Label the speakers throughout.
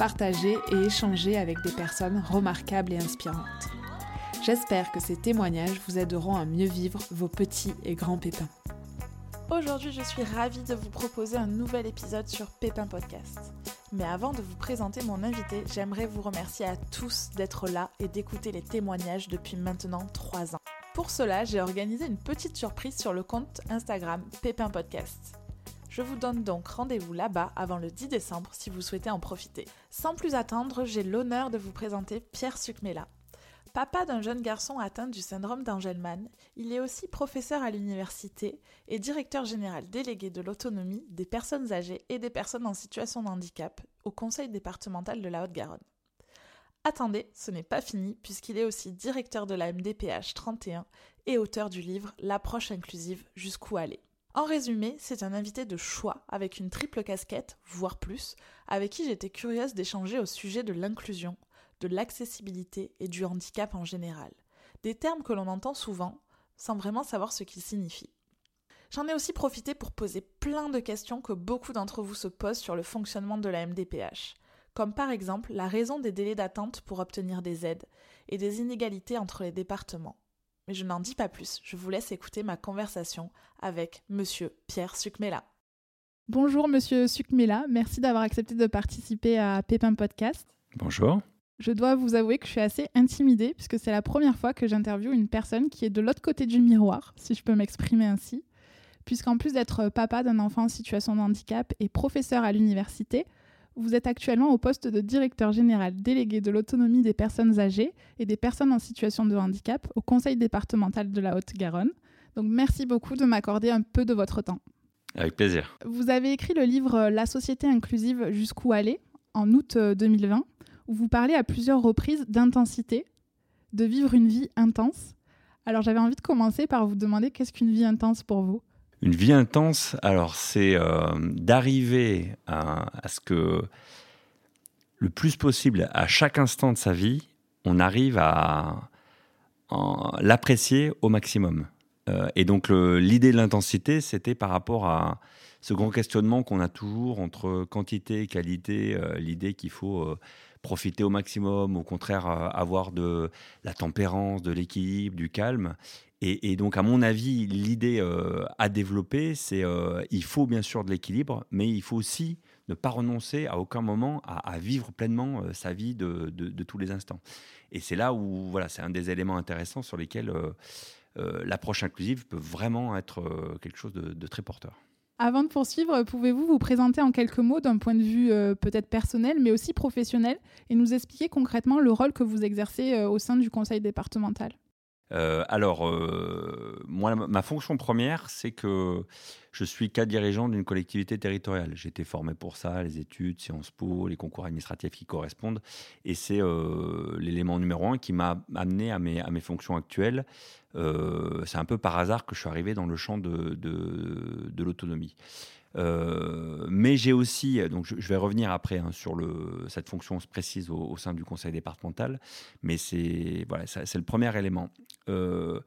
Speaker 1: partager et échanger avec des personnes remarquables et inspirantes. J'espère que ces témoignages vous aideront à mieux vivre vos petits et grands pépins. Aujourd'hui, je suis ravie de vous proposer un nouvel épisode sur Pépin Podcast. Mais avant de vous présenter mon invité, j'aimerais vous remercier à tous d'être là et d'écouter les témoignages depuis maintenant 3 ans. Pour cela, j'ai organisé une petite surprise sur le compte Instagram Pépin Podcast. Je vous donne donc rendez-vous là-bas avant le 10 décembre si vous souhaitez en profiter. Sans plus attendre, j'ai l'honneur de vous présenter Pierre Sucmela. Papa d'un jeune garçon atteint du syndrome d'Angelman, il est aussi professeur à l'université et directeur général délégué de l'autonomie des personnes âgées et des personnes en situation de handicap au conseil départemental de la Haute-Garonne. Attendez, ce n'est pas fini puisqu'il est aussi directeur de la MDPH 31 et auteur du livre L'approche inclusive jusqu'où aller. En résumé, c'est un invité de choix avec une triple casquette, voire plus, avec qui j'étais curieuse d'échanger au sujet de l'inclusion, de l'accessibilité et du handicap en général. Des termes que l'on entend souvent, sans vraiment savoir ce qu'ils signifient. J'en ai aussi profité pour poser plein de questions que beaucoup d'entre vous se posent sur le fonctionnement de la MDPH, comme par exemple la raison des délais d'attente pour obtenir des aides et des inégalités entre les départements. Mais je n'en dis pas plus, je vous laisse écouter ma conversation avec monsieur Pierre Sucmela. Bonjour monsieur Sucmela, merci d'avoir accepté de participer à Pépin Podcast.
Speaker 2: Bonjour.
Speaker 1: Je dois vous avouer que je suis assez intimidée puisque c'est la première fois que j'interviewe une personne qui est de l'autre côté du miroir, si je peux m'exprimer ainsi. Puisqu'en plus d'être papa d'un enfant en situation de handicap et professeur à l'université, vous êtes actuellement au poste de directeur général délégué de l'autonomie des personnes âgées et des personnes en situation de handicap au Conseil départemental de la Haute-Garonne. Donc merci beaucoup de m'accorder un peu de votre temps.
Speaker 2: Avec plaisir.
Speaker 1: Vous avez écrit le livre La société inclusive jusqu'où aller en août 2020, euh, où vous parlez à plusieurs reprises d'intensité, de vivre une vie intense. Alors j'avais envie de commencer par vous demander qu'est-ce qu'une vie intense pour vous?
Speaker 2: Une vie intense, alors c'est euh, d'arriver à, ce que le plus possible, à chaque instant de sa vie, on arrive à, l'apprécier au maximum. Euh, et donc l'idée de l'intensité, c'était par rapport à ce grand questionnement qu'on a toujours entre quantité et qualité, euh, l'idée qu'il faut profiter au maximum, au contraire avoir de la tempérance, de l'équilibre, du calme. Et, donc, à mon avis, l'idée euh, à développer, c'est euh, il faut bien sûr de l'équilibre, mais il faut aussi ne pas renoncer à aucun moment à, vivre pleinement euh, sa vie de, de, tous les instants. Et c'est là où, voilà, c'est un des éléments intéressants sur lesquels l'approche inclusive peut vraiment être quelque chose de, très porteur.
Speaker 1: Avant de poursuivre, pouvez-vous vous présenter en quelques mots d'un point de vue peut-être personnel, mais aussi professionnel, et nous expliquer concrètement le rôle que vous exercez au sein du conseil départemental?
Speaker 2: Euh, alors, euh, moi, ma fonction première, c'est que je suis cadre dirigeant d'une collectivité territoriale. J'ai été formé pour ça, les études, Sciences Po, les concours administratifs qui correspondent. Et c'est euh, l'élément numéro un qui m'a amené à mes, fonctions actuelles. c'est un peu par hasard que je suis arrivé dans le champ de, l'autonomie. Mais j'ai aussi, donc je, vais revenir après hein, sur cette fonction précise au, sein du conseil départemental, mais c'est le premier élément. Euh,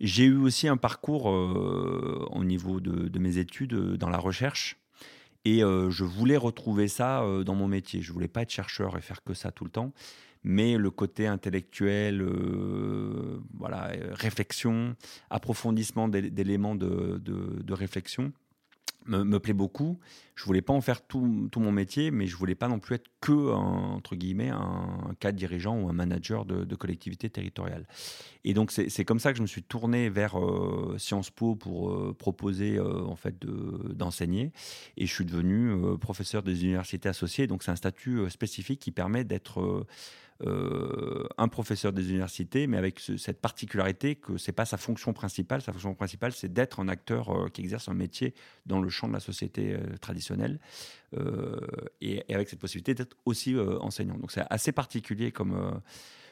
Speaker 2: j'ai eu aussi un parcours euh, au niveau de, mes études dans la recherche. Et je voulais retrouver ça dans mon métier. Je voulais pas être chercheur et faire que ça tout le temps, mais le côté intellectuel, voilà, réflexion, approfondissement d'éléments de, de, réflexion, me, plaît beaucoup. Je voulais pas en faire tout, mon métier, mais je voulais pas non plus être que, entre guillemets, un, cadre dirigeant ou un manager de, de collectivité territoriale. Et donc, c'est comme ça que je me suis tourné vers euh, Sciences Po pour euh, proposer, euh, en fait, d'enseigner. et je suis devenu professeur des universités associées. Donc, c'est un statut spécifique qui permet d'être un professeur des universités, mais avec cette particularité que c'est pas sa fonction principale. Sa fonction principale, c'est d'être un acteur qui exerce un métier dans le de la société euh, traditionnelle, et, avec cette possibilité d'être aussi enseignant. Donc c'est assez particulier comme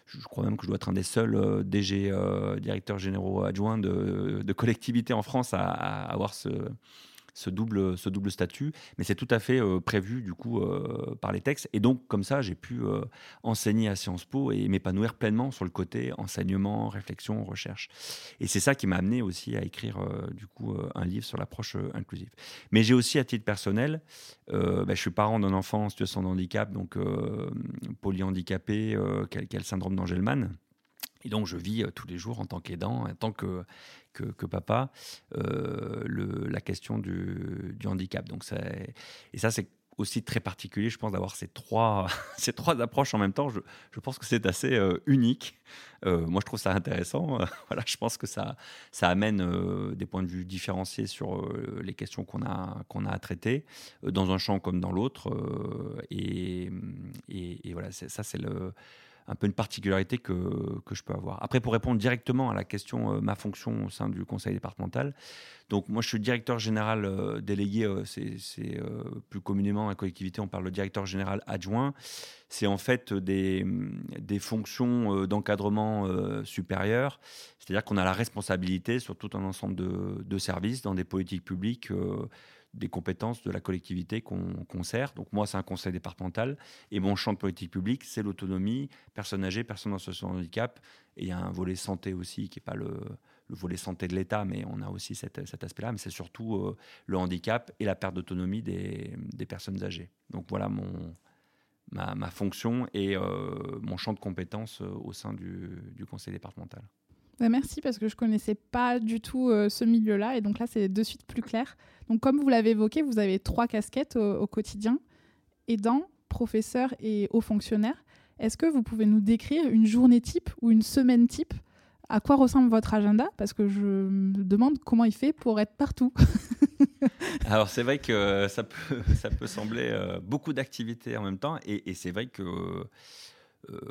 Speaker 2: je crois même que je dois être un des seuls DG directeurs généraux adjoints de, de collectivités en France à avoir ce, ce double, ce double statut, mais c'est tout à fait euh, prévu du coup euh, par les textes. Et donc comme ça, j'ai pu euh, enseigner à Sciences Po et m'épanouir pleinement sur le côté enseignement, réflexion, recherche. Et c'est ça qui m'a amené aussi à écrire du coup un livre sur l'approche inclusive. Mais j'ai aussi à titre personnel, bah, je suis parent d'un enfant en situation de handicap, donc polyhandicapé, a, le syndrome d'Angelman. Et donc, je vis tous les jours en tant qu'aidant, en tant que, que, papa euh, la question du, handicap. Donc ça, et ça, c'est aussi très particulier, je pense, d'avoir ces trois, ces trois approches en même temps. Je, je pense que c'est assez euh, unique. Euh, moi, je trouve ça intéressant. voilà, je pense que ça, ça amène des points de vue différenciés sur les questions qu'on a, qu'on a à traiter, dans un champ comme dans l'autre. Et, et, voilà, ça, c'est le un peu une particularité que, que, je peux avoir. Après, pour répondre directement à la question, euh, ma fonction au sein du conseil départemental, donc moi je suis directeur général euh, délégué, euh, c'est plus communément la collectivité, on parle de directeur général adjoint. C'est en fait des, des fonctions d'encadrement supérieur, c'est-à-dire qu'on a la responsabilité sur tout un ensemble de, de services dans des politiques publiques des compétences de la collectivité qu'on sert. Donc moi, c'est un conseil départemental. Et mon champ de politique publique, c'est l'autonomie, personnes âgées, personnes en situation de handicap. Et il y a un volet santé aussi, qui n'est pas le, volet santé de l'État, mais on a aussi cet, aspect-là. Mais c'est surtout euh, le handicap et la perte d'autonomie des, personnes âgées. Donc voilà mon, ma, fonction et euh, mon champ de compétences euh, au sein du conseil départemental.
Speaker 1: Bah, merci parce que je connaissais pas du tout euh, ce milieu-là et donc là c'est de suite plus clair. Donc comme vous l'avez évoqué, vous avez trois casquettes au, quotidien aidant, professeur et haut fonctionnaire. Est-ce que vous pouvez nous décrire une journée type ou une semaine type? À quoi ressemble votre agenda? Parce que je me demande comment il fait pour être partout.
Speaker 2: Alors c'est vrai que ça peut, ça peut sembler euh, beaucoup d'activités en même temps et, c'est vrai que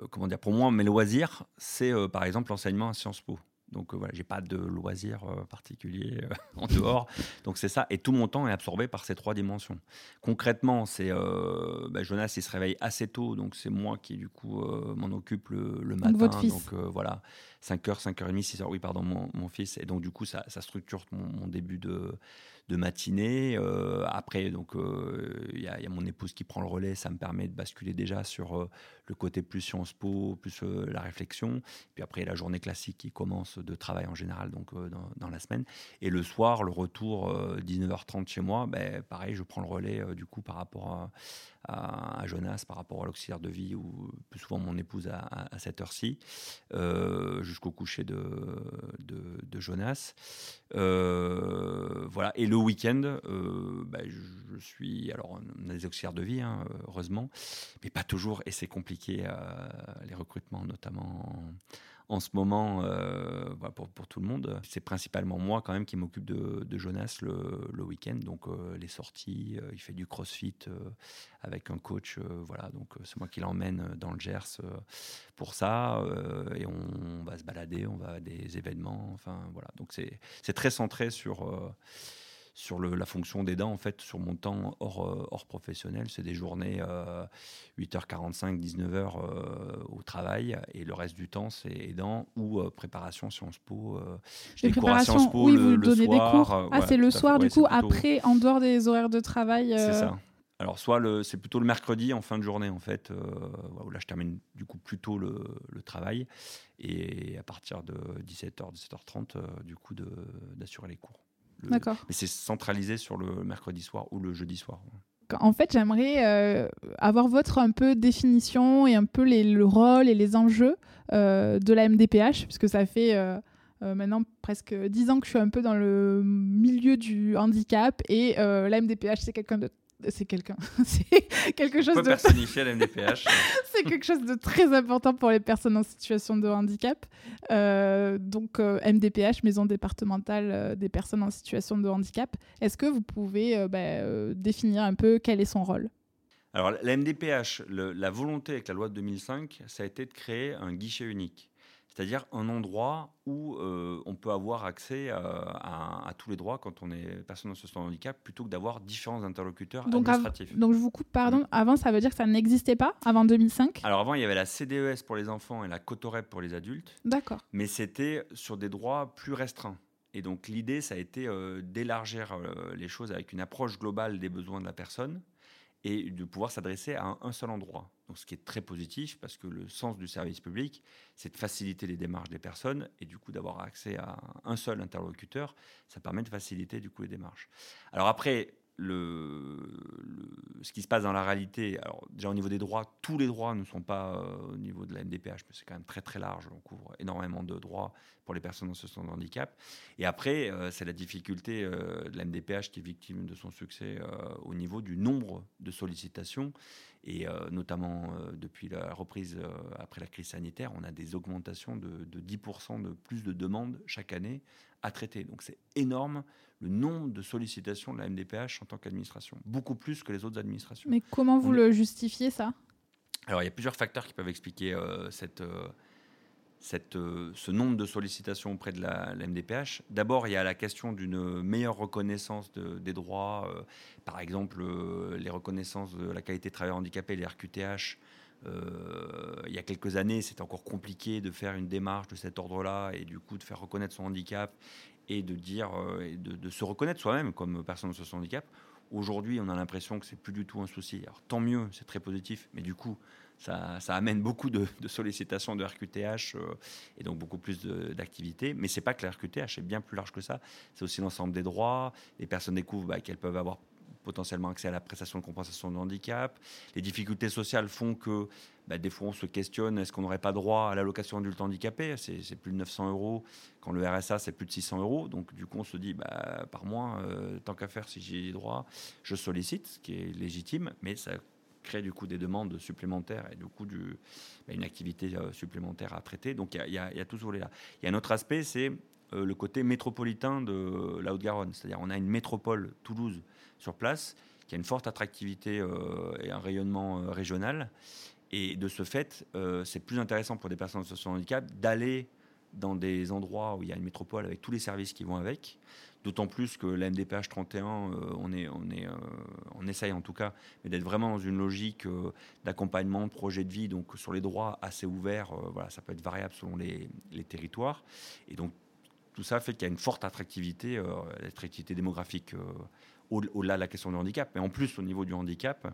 Speaker 2: comment dire, pour moi, mes loisirs, c'est euh, par exemple l'enseignement à Sciences Po. Donc euh, voilà, j'ai pas de loisirs particuliers en dehors. Donc c'est ça. Et tout mon temps est absorbé par ces trois dimensions. Concrètement, c'est bah, Jonas, il se réveille assez tôt, donc c'est moi qui du coup m'en occupe le, matin. Donc,
Speaker 1: votre fils.
Speaker 2: donc voilà, 5h, 5h30, 6h, oui pardon, mon, fils. Et donc du coup, ça, structure mon début de de matinée. Euh, après, donc, euh, il y, a mon épouse qui prend le relais. Ça me permet de basculer déjà sur euh, le côté plus Sciences Po, plus la réflexion. Puis après, la journée classique qui commence de travail en général, donc dans, la semaine. Et le soir, le retour 19h30 chez moi, ben, pareil, je prends le relais du coup par rapport à, Jonas par rapport à l'auxiliaire de vie ou plus souvent mon épouse à, cette heure-ci, euh, jusqu'au coucher de, de, Jonas. Euh, voilà. Et le week-end, euh, bah, je, suis. Alors, on a des auxiliaires de vie, hein, heureusement, mais pas toujours, et c'est compliqué, les recrutements, notamment en ce moment, euh, pour, pour, tout le monde, c'est principalement moi quand même qui m'occupe de, Jonas le, le week-end. Donc euh, les sorties, euh, il fait du crossfit avec un coach. voilà, donc c'est moi qui l'emmène dans le Gers pour ça. et on, va se balader, on va à des événements. Enfin voilà, donc c'est très centré sur sur la fonction d'aidant, en fait, sur mon temps hors, euh, hors professionnel. C'est des journées 8h45, 19h euh, au travail, et le reste du temps, c'est aidant ou euh, préparation Sciences Po.
Speaker 1: je préparation, Sciences Po oui, le, vous donnez des cours. ah, c'est le soir, du coup, après, en dehors des horaires de travail.
Speaker 2: C'est ça. Alors, soit c'est plutôt le mercredi en fin de journée, en fait, où là, je termine du coup plutôt le, le travail. Et à partir de 17h, 17h30, du coup, d'assurer les cours.
Speaker 1: D'accord.
Speaker 2: Mais c'est centralisé sur le mercredi soir ou le jeudi soir.
Speaker 1: En fait, j'aimerais euh, avoir votre un peu définition et un peu les, le rôle et les enjeux euh, de la MDPH, puisque ça fait euh, maintenant presque dix ans que je suis un peu dans le milieu du handicap et la MDPH, c'est quelqu'un de c'est quelqu'un. c'est quelque chose de. c'est quelque chose de très important pour les personnes en situation de handicap. Euh, donc, euh, MDPH, Maison départementale euh, des personnes en situation de handicap. Est-ce que vous pouvez bah, définir un peu quel est son rôle?
Speaker 2: Alors, la MDPH, la volonté avec la loi de 2005, ça a été de créer un guichet unique. C'est-à-dire un endroit où euh, on peut avoir accès à, tous les droits quand on est personne en situation de handicap, plutôt que d'avoir différents interlocuteurs
Speaker 1: donc
Speaker 2: administratifs.
Speaker 1: donc je vous coupe, pardon. Mm. Avant, ça veut dire que ça n'existait pas avant 2005
Speaker 2: Alors avant, il y avait la CDES pour les enfants et la Cotorep pour les adultes.
Speaker 1: D'accord.
Speaker 2: Mais c'était sur des droits plus restreints. Et donc l'idée, ça a été euh, d'élargir euh, les choses avec une approche globale des besoins de la personne et de pouvoir s'adresser à un, seul endroit. Donc, ce qui est très positif parce que le sens du service public, c'est de faciliter les démarches des personnes et du coup d'avoir accès à un seul interlocuteur, ça permet de faciliter du coup les démarches. Alors après, ce qui se passe dans la réalité, alors déjà au niveau des droits, tous les droits ne sont pas euh, au niveau de la MDPH, mais c'est quand même très très large, on couvre énormément de droits pour les personnes en situation de handicap. Et après, euh, c'est la difficulté euh, de la MDPH qui est victime de son succès au niveau du nombre de sollicitations, et notamment depuis la reprise après la crise sanitaire, on a des augmentations de, de 10% de plus de demandes chaque année à traiter. Donc c'est énorme le nombre de sollicitations de la MDPH en tant qu'administration, beaucoup plus que les autres administrations.
Speaker 1: Mais comment vous le justifiez ça?
Speaker 2: Alors il y a plusieurs facteurs qui peuvent expliquer euh, cette, euh, cette, euh, ce nombre de sollicitations auprès de la, MDPH. D'abord, il y a la question d'une meilleure reconnaissance des droits, par exemple les reconnaissances de la qualité de travailleur handicapé, les RQTH. il y a quelques années, c'était encore compliqué de faire une démarche de cet ordre-là et du coup de faire reconnaître son handicap et de dire, euh, de, se reconnaître soi-même comme personne de handicap. Aujourd'hui, on a l'impression que c'est plus du tout un souci. Alors tant mieux, c'est très positif, mais du coup, ça, amène beaucoup de, sollicitations de RQTH euh, et donc beaucoup plus d'activités. Mais c'est pas que la RQTH est bien plus large que ça. C'est aussi l'ensemble des droits. Les personnes découvrent bah, qu'elles peuvent avoir potentiellement accès à la prestation de compensation de handicap. Les difficultés sociales font que bah, des fois on se questionne est-ce qu'on n'aurait pas droit à l'allocation adulte handicapé? C'est plus de 900 euros, quand le RSA c'est plus de 600 euros. Donc du coup on se dit bah, par mois, euh, tant qu'à faire si j'ai droit, je sollicite, ce qui est légitime, mais ça crée du coup des demandes supplémentaires et du coup du, bah, une activité euh, supplémentaire à traiter. Donc il y, a, tout ce volet-là. Il y a un autre aspect, c'est euh, le côté métropolitain de la Haute-Garonne. C'est-à-dire on a une métropole, Toulouse, sur place, qui a une forte attractivité et un rayonnement régional. Et de ce fait, euh, c'est plus intéressant pour des personnes en situation de handicap d'aller dans des endroits où il y a une métropole avec tous les services qui vont avec. D'autant plus que la MDPH 31, on, est, on, est, on essaye en tout cas, d'être vraiment dans une logique d'accompagnement, de projet de vie, donc sur les droits assez ouverts. voilà, ça peut être variable selon les, territoires. Et donc tout ça fait qu'il y a une forte attractivité, l'attractivité démographique au-delà de la question du handicap, mais en plus au niveau du handicap.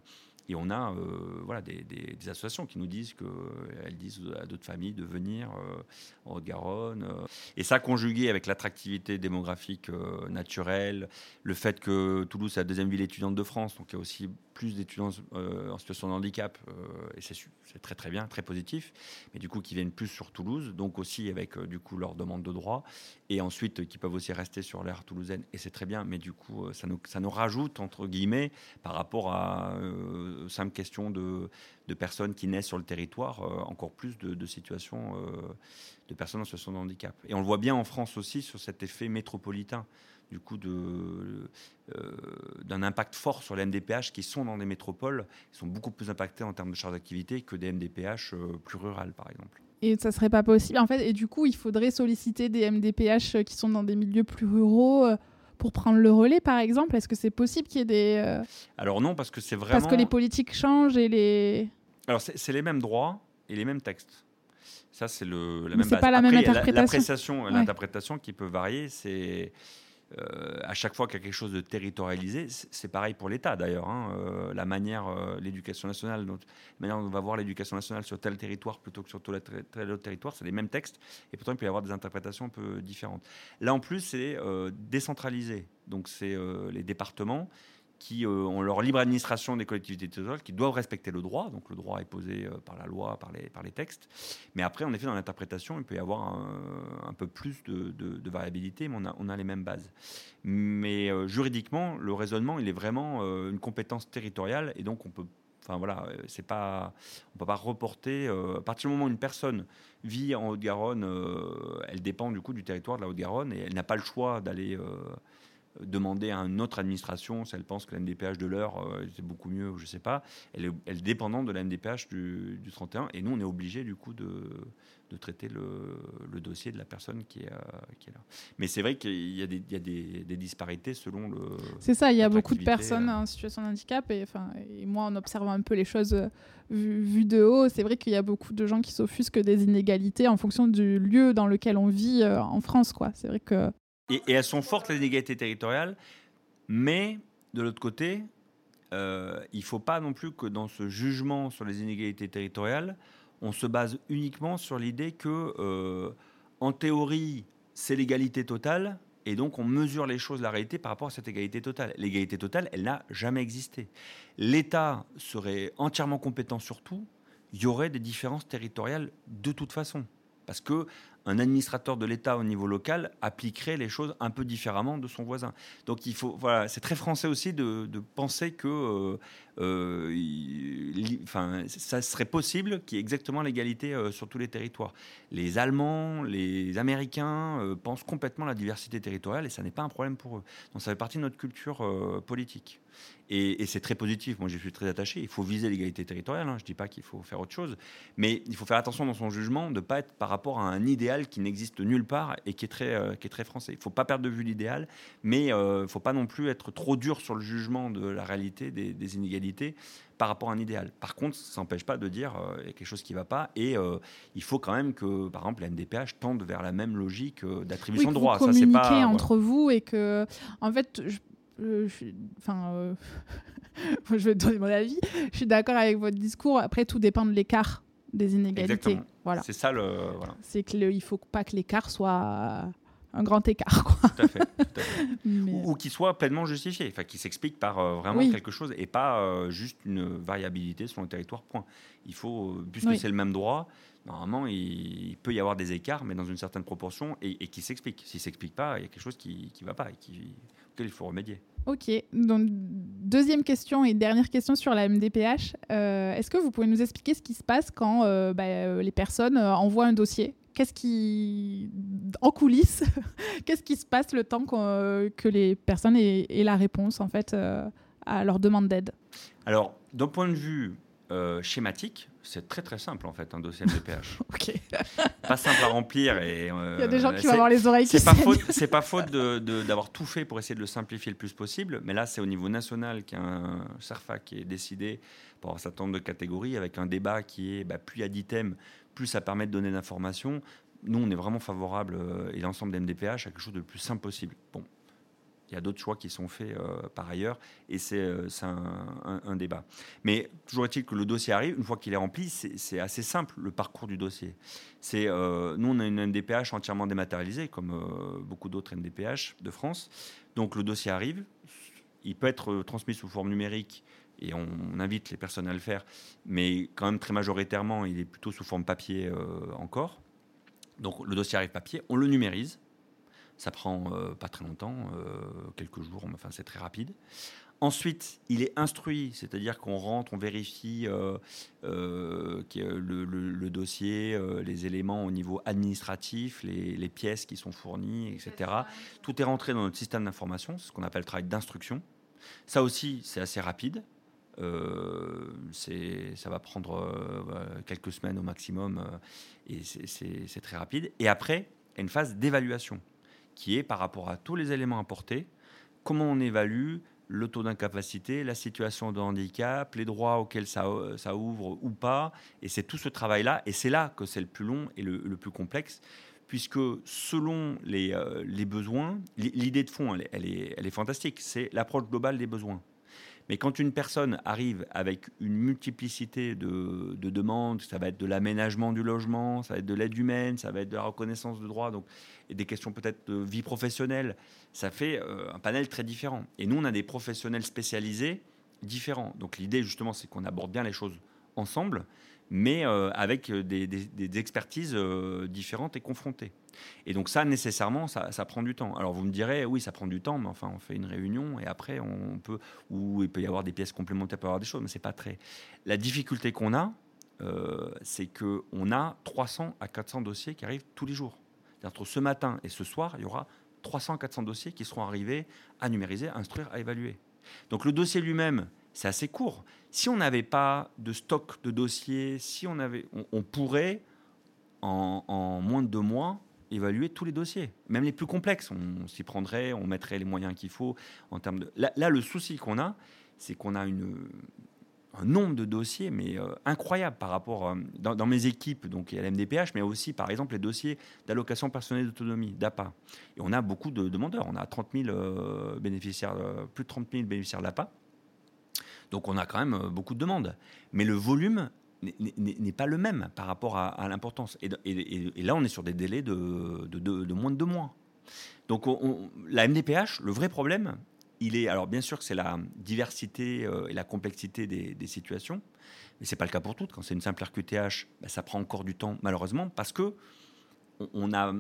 Speaker 2: Et on a euh, voilà, des, associations qui nous disent qu'elles disent à d'autres familles de venir euh, en Haute-Garonne. Euh. Et ça, conjugué avec l'attractivité démographique naturelle, le fait que Toulouse est la deuxième ville étudiante de France, donc il y a aussi plus d'étudiants euh, en situation de handicap, euh, et c'est très très bien, très positif, mais du coup qui viennent plus sur Toulouse, donc aussi avec euh, du coup leur demande de droit, et ensuite qui peuvent aussi rester sur l'aire toulousaine, et c'est très bien, mais du coup ça nous, ça nous rajoute, entre guillemets, par rapport à simple question de, de, personnes qui naissent sur le territoire, encore plus de, de situations de personnes en situation de handicap. Et on le voit bien en France aussi sur cet effet métropolitain du coup euh, d'un impact fort sur les MDPH qui sont dans des métropoles, qui sont beaucoup plus impactés en termes de charge d'activité que des MDPH euh, plus rurales, par exemple.
Speaker 1: Et ça serait pas possible, en fait, et du coup, il faudrait solliciter des MDPH qui sont dans des milieux plus ruraux euh, pour prendre le relais, par exemple Est-ce que c'est possible qu'il y ait des...
Speaker 2: Alors non, parce que c'est vraiment...
Speaker 1: Parce que les politiques changent et les...
Speaker 2: Alors c'est les mêmes droits et les mêmes textes. Ça, c'est le, la même
Speaker 1: base. pas la même
Speaker 2: interprétation. L'interprétation qui peut varier, c'est euh, à chaque fois qu'il y a quelque chose de territorialisé, c'est pareil pour l'État d'ailleurs. Hein, euh, la manière, euh, l'éducation nationale, donc, dont on va voir l'éducation nationale sur tel territoire plutôt que sur tel, autre territoire, c'est les mêmes textes, et pourtant il peut y avoir des interprétations un peu différentes. Là en plus, c'est décentralisé, donc c'est les départements qui euh, ont leur libre administration des collectivités territoriales, qui doivent respecter le droit. Donc le droit est posé euh, par la loi, par les, textes. Mais après, en effet, dans l'interprétation, il peut y avoir un, peu plus de, variabilité, mais on a, on a, les mêmes bases. Mais euh, juridiquement, le raisonnement, il est vraiment une compétence territoriale, et donc on peut Enfin voilà, c'est pas, on peut pas reporter. à partir du moment où une personne vit en Haute-Garonne, elle dépend du coup du territoire de la Haute-Garonne et elle n'a pas le choix d'aller demander à une autre administration si elle pense que la MDPH de l'heure euh, était beaucoup mieux, je ne sais pas. Elle est, elle est dépendante de la MDPH du, du 31 et nous, on est obligé du coup de, de traiter le, le, dossier de la personne qui est, euh, qui est là. Mais c'est vrai qu'il y a, des, il y a des, des, disparités selon le.
Speaker 1: C'est ça, il y a beaucoup de personnes en situation de handicap et, enfin, et moi, en observant un peu les choses euh, vues vu de haut, c'est vrai qu'il y a beaucoup de gens qui s'offusquent des inégalités en fonction du lieu dans lequel on vit en France. Quoi. C'est vrai que
Speaker 2: et, elles sont fortes, les inégalités territoriales, mais de l'autre côté, euh, il ne faut pas non plus que dans ce jugement sur les inégalités territoriales, on se base uniquement sur l'idée que, euh, en théorie, c'est l'égalité totale, et donc on mesure les choses, la réalité, par rapport à cette égalité totale. L'égalité totale, elle n'a jamais existé. L'État serait entièrement compétent sur tout, il y aurait des différences territoriales de toute façon. Parce que un administrateur de l'État au niveau local appliquerait les choses un peu différemment de son voisin. Donc il faut, voilà, c'est très français aussi de, penser que, euh, euh, ça serait possible qu'il y ait exactement l'égalité euh, sur tous les territoires. Les Allemands, les Américains pensent complètement la diversité territoriale et ça n'est pas un problème pour eux. Donc ça fait partie de notre culture politique. Et, c'est très positif. Moi, je suis très attaché. Il faut viser l'égalité territoriale. Hein. Je ne dis pas qu'il faut faire autre chose. Mais il faut faire attention dans son jugement de ne pas être par rapport à un idéal qui n'existe nulle part et qui est très, euh, qui est très français. Il ne faut pas perdre de vue l'idéal, mais il euh, ne faut pas non plus être trop dur sur le jugement de la réalité des, inégalités par rapport à un idéal. Par contre, ça n'empêche pas de dire qu'il euh, y a quelque chose qui ne va pas. Et il faut quand même que, par exemple, la MDPH tende vers la même logique d'attribution
Speaker 1: de
Speaker 2: droits.
Speaker 1: ça, c'est pas entre vous et que, en fait, je enfin, euh, je vais te donner mon avis. Je suis d'accord avec votre discours. Après, tout dépend de l'écart des inégalités. Voilà.
Speaker 2: C'est ça le.
Speaker 1: C'est qu'il ne faut pas que l'écart soit un grand écart. Quoi.
Speaker 2: Tout à fait. Ou, qu'il soit pleinement justifié, enfin, qu'il s'explique par euh, vraiment quelque chose et pas euh, juste une variabilité sur le territoire, point. Il faut, puisque c'est le même droit, normalement, il, peut y avoir des écarts, mais dans une certaine proportion et, et qui s'explique. S'il ne s'explique pas, il y a quelque chose qui ne va pas et qui, auquel il faut remédier.
Speaker 1: Ok. Donc, deuxième question et dernière question sur la MDPH. Euh, est-ce que vous pouvez nous expliquer ce qui se passe quand euh, bah, euh, les personnes envoient un dossier? Qu'est-ce qui, en coulisses, qu'est-ce qui se passe le temps que les personnes aient, aient, la réponse en fait à leur demande d'aide?
Speaker 2: Alors, d'un point de vue schématique, c'est très très simple en fait un dossier MDPH.
Speaker 1: ok.
Speaker 2: Pas simple à remplir et.
Speaker 1: Il y a des gens qui vont avoir les oreilles qui
Speaker 2: C'est pas faute, c'est pas faute d'avoir tout fait pour essayer de le simplifier le plus possible, mais là c'est au niveau national qu'il y a un CERFA qui est décidé pour un certain nombre de catégories avec un débat qui est bah, plus il y a d'items, plus ça permet de donner d'informations. Nous on est vraiment favorable et l'ensemble des MDPH à quelque chose de le plus simple possible. Bon, il y a d'autres choix qui sont faits euh, par ailleurs, et c'est euh, un, débat. Mais toujours est-il que le dossier arrive, une fois qu'il est rempli, c'est assez simple le parcours du dossier. Euh, nous on a une MDPH entièrement dématérialisée, comme beaucoup d'autres MDPH de France. Donc le dossier arrive, il peut être transmis sous forme numérique et on, invite les personnes à le faire, mais quand même très majoritairement, il est plutôt sous forme papier encore. Donc le dossier arrive papier, on le numérise, ça prend euh, pas très longtemps, euh, quelques jours, enfin c'est très rapide. Ensuite, il est instruit, c'est-à-dire qu'on rentre, on vérifie euh, le, dossier, les éléments au niveau administratif, les, pièces qui sont fournies, etc. Tout est rentré dans notre système d'information, ce qu'on appelle le travail d'instruction. Ça aussi, c'est assez rapide. ça va prendre quelques semaines au maximum et c'est très rapide. Et après, il y a une phase d'évaluation qui est par rapport à tous les éléments apportés, comment on évalue le taux d'incapacité, la situation de handicap, les droits auxquels ça, ça ouvre ou pas. Et c'est tout ce travail-là, et c'est là que c'est le plus long et le, plus complexe, puisque selon les, euh, besoins, l'idée de fond, elle est fantastique, c'est l'approche globale des besoins. Mais quand une personne arrive avec une multiplicité de, demandes, ça va être de l'aménagement du logement, ça va être de l'aide humaine, ça va être de la reconnaissance de droits, donc, et des questions peut-être de vie professionnelle, ça fait euh, un panel très différent. Et nous, on a des professionnels spécialisés différents. Donc l'idée, justement, c'est qu'on aborde bien les choses ensemble, mais euh, avec des, expertises euh, différentes et confrontées. Et donc ça, nécessairement, ça, prend du temps. Alors vous me direz, oui, ça prend du temps, mais enfin, on fait une réunion et après, on peut, ou il peut y avoir des pièces complémentaires, il peut y avoir des choses, mais c'est pas très. La difficulté qu'on a, c'est qu'on a 300 à 400 dossiers qui arrivent tous les jours. Entre ce matin et ce soir, il y aura 300-400 dossiers qui seront arrivés à numériser, à instruire, à évaluer. Donc le dossier lui-même, c'est assez court. Si on n'avait pas de stock de dossiers, si on avait, on, pourrait en, moins de deux mois évaluer tous les dossiers, même les plus complexes. On, s'y prendrait, on mettrait les moyens qu'il faut en termes de. Là, le souci qu'on a, c'est qu'on a un nombre de dossiers, mais euh, incroyable par rapport euh, dans, mes équipes, donc a l'MDPH, mais aussi par exemple les dossiers d'allocation personnelle d'autonomie, d'APA. Et on a beaucoup de demandeurs, on a 30 000 euh, bénéficiaires, plus de 30 000 bénéficiaires d'APA. Donc on a quand même beaucoup de demandes. Mais le volume n'est pas le même par rapport à, l'importance. Et, là, on est sur des délais de, moins de deux mois. Donc la MDPH, le vrai problème, il est. Alors bien sûr que c'est la diversité euh, et la complexité des, situations, mais c'est pas le cas pour toutes. Quand c'est une simple RQTH, ben, ça prend encore du temps, malheureusement, parce que on a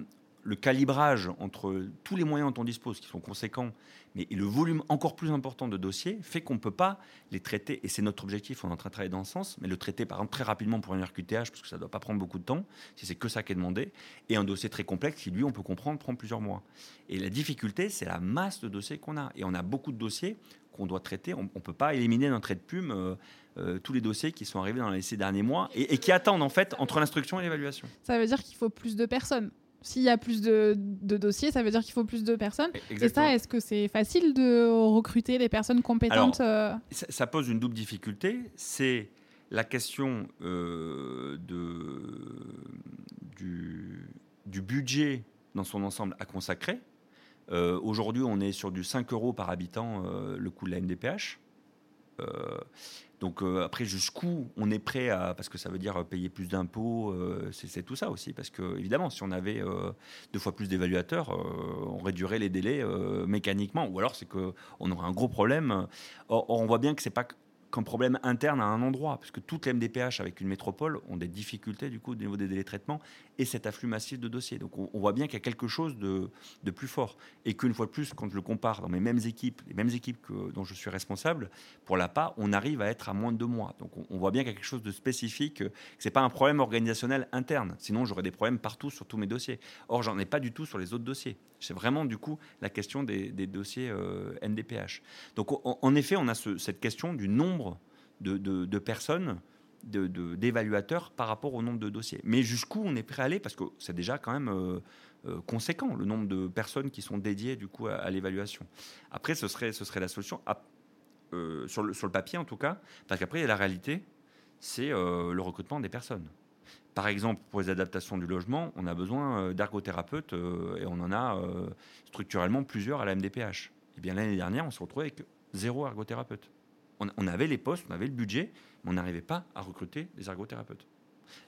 Speaker 2: le calibrage entre tous les moyens dont on dispose, qui sont conséquents, mais le volume encore plus important de dossiers, fait qu'on ne peut pas les traiter, et c'est notre objectif, on est en train de travailler dans ce sens, mais le traiter par exemple très rapidement pour un RQTH, parce que ça ne doit pas prendre beaucoup de temps, si c'est que ça qui est demandé, et un dossier très complexe qui, lui, on peut comprendre, prend plusieurs mois. Et la difficulté, c'est la masse de dossiers qu'on a. Et on a beaucoup de dossiers qu'on doit traiter, on ne peut pas éliminer d'un trait de plume euh, euh, tous les dossiers qui sont arrivés dans les six derniers mois, et, et qui attendent en fait entre l'instruction et l'évaluation.
Speaker 1: Ça veut dire qu'il faut plus de personnes s'il y a plus de, dossiers, ça veut dire qu'il faut plus de personnes. Et ça, est-ce que c'est facile de recruter les personnes compétentes
Speaker 2: euh ça, pose une double difficulté. C'est la question euh, de, du, budget dans son ensemble à consacrer. Euh, aujourd'hui, on est sur du 5 euros par habitant le coût de la MDPH. Donc euh, après, jusqu'où on est prêt à, parce que ça veut dire payer plus d'impôts, euh, c'est tout ça aussi. Parce que évidemment, si on avait euh, deux fois plus d'évaluateurs, on réduirait les délais mécaniquement. Ou alors c'est qu'on aurait un gros problème. Or, on voit bien que c'est pas qu'un problème interne à un endroit, parce que toutes les MDPH avec une métropole ont des difficultés du coup au niveau des délais de traitement et cet afflux massif de dossiers. Donc on, voit bien qu'il y a quelque chose de, de plus fort et qu'une fois de plus, quand je le compare dans mes mêmes équipes, les mêmes équipes que, dont je suis responsable, pour la PA, on arrive à être à moins de deux mois. Donc on, voit bien qu'il y a quelque chose de spécifique, que c'est pas un problème organisationnel interne. Sinon j'aurais des problèmes partout sur tous mes dossiers. Or j'en ai pas du tout sur les autres dossiers. C'est vraiment du coup la question des, des dossiers euh, NDPH. Donc en, effet, on a cette question du nombre de, personnes d'évaluateurs par rapport au nombre de dossiers. Mais jusqu'où on est prêt à aller? Parce que c'est déjà quand même euh, euh, conséquent, le nombre de personnes qui sont dédiées du coup à, l'évaluation. Après, ce serait, ce serait la solution, euh, sur, le, sur, le, papier en tout cas, parce qu'après, la réalité, c'est le recrutement des personnes. Par exemple, pour les adaptations du logement, on a besoin d'ergothérapeutes et on en a structurellement plusieurs à la MDPH. Et eh bien l'année dernière, on se retrouvait avec zéro ergothérapeute on, avait les postes, on avait le budget, mais on n'arrivait pas à recruter des ergothérapeutes.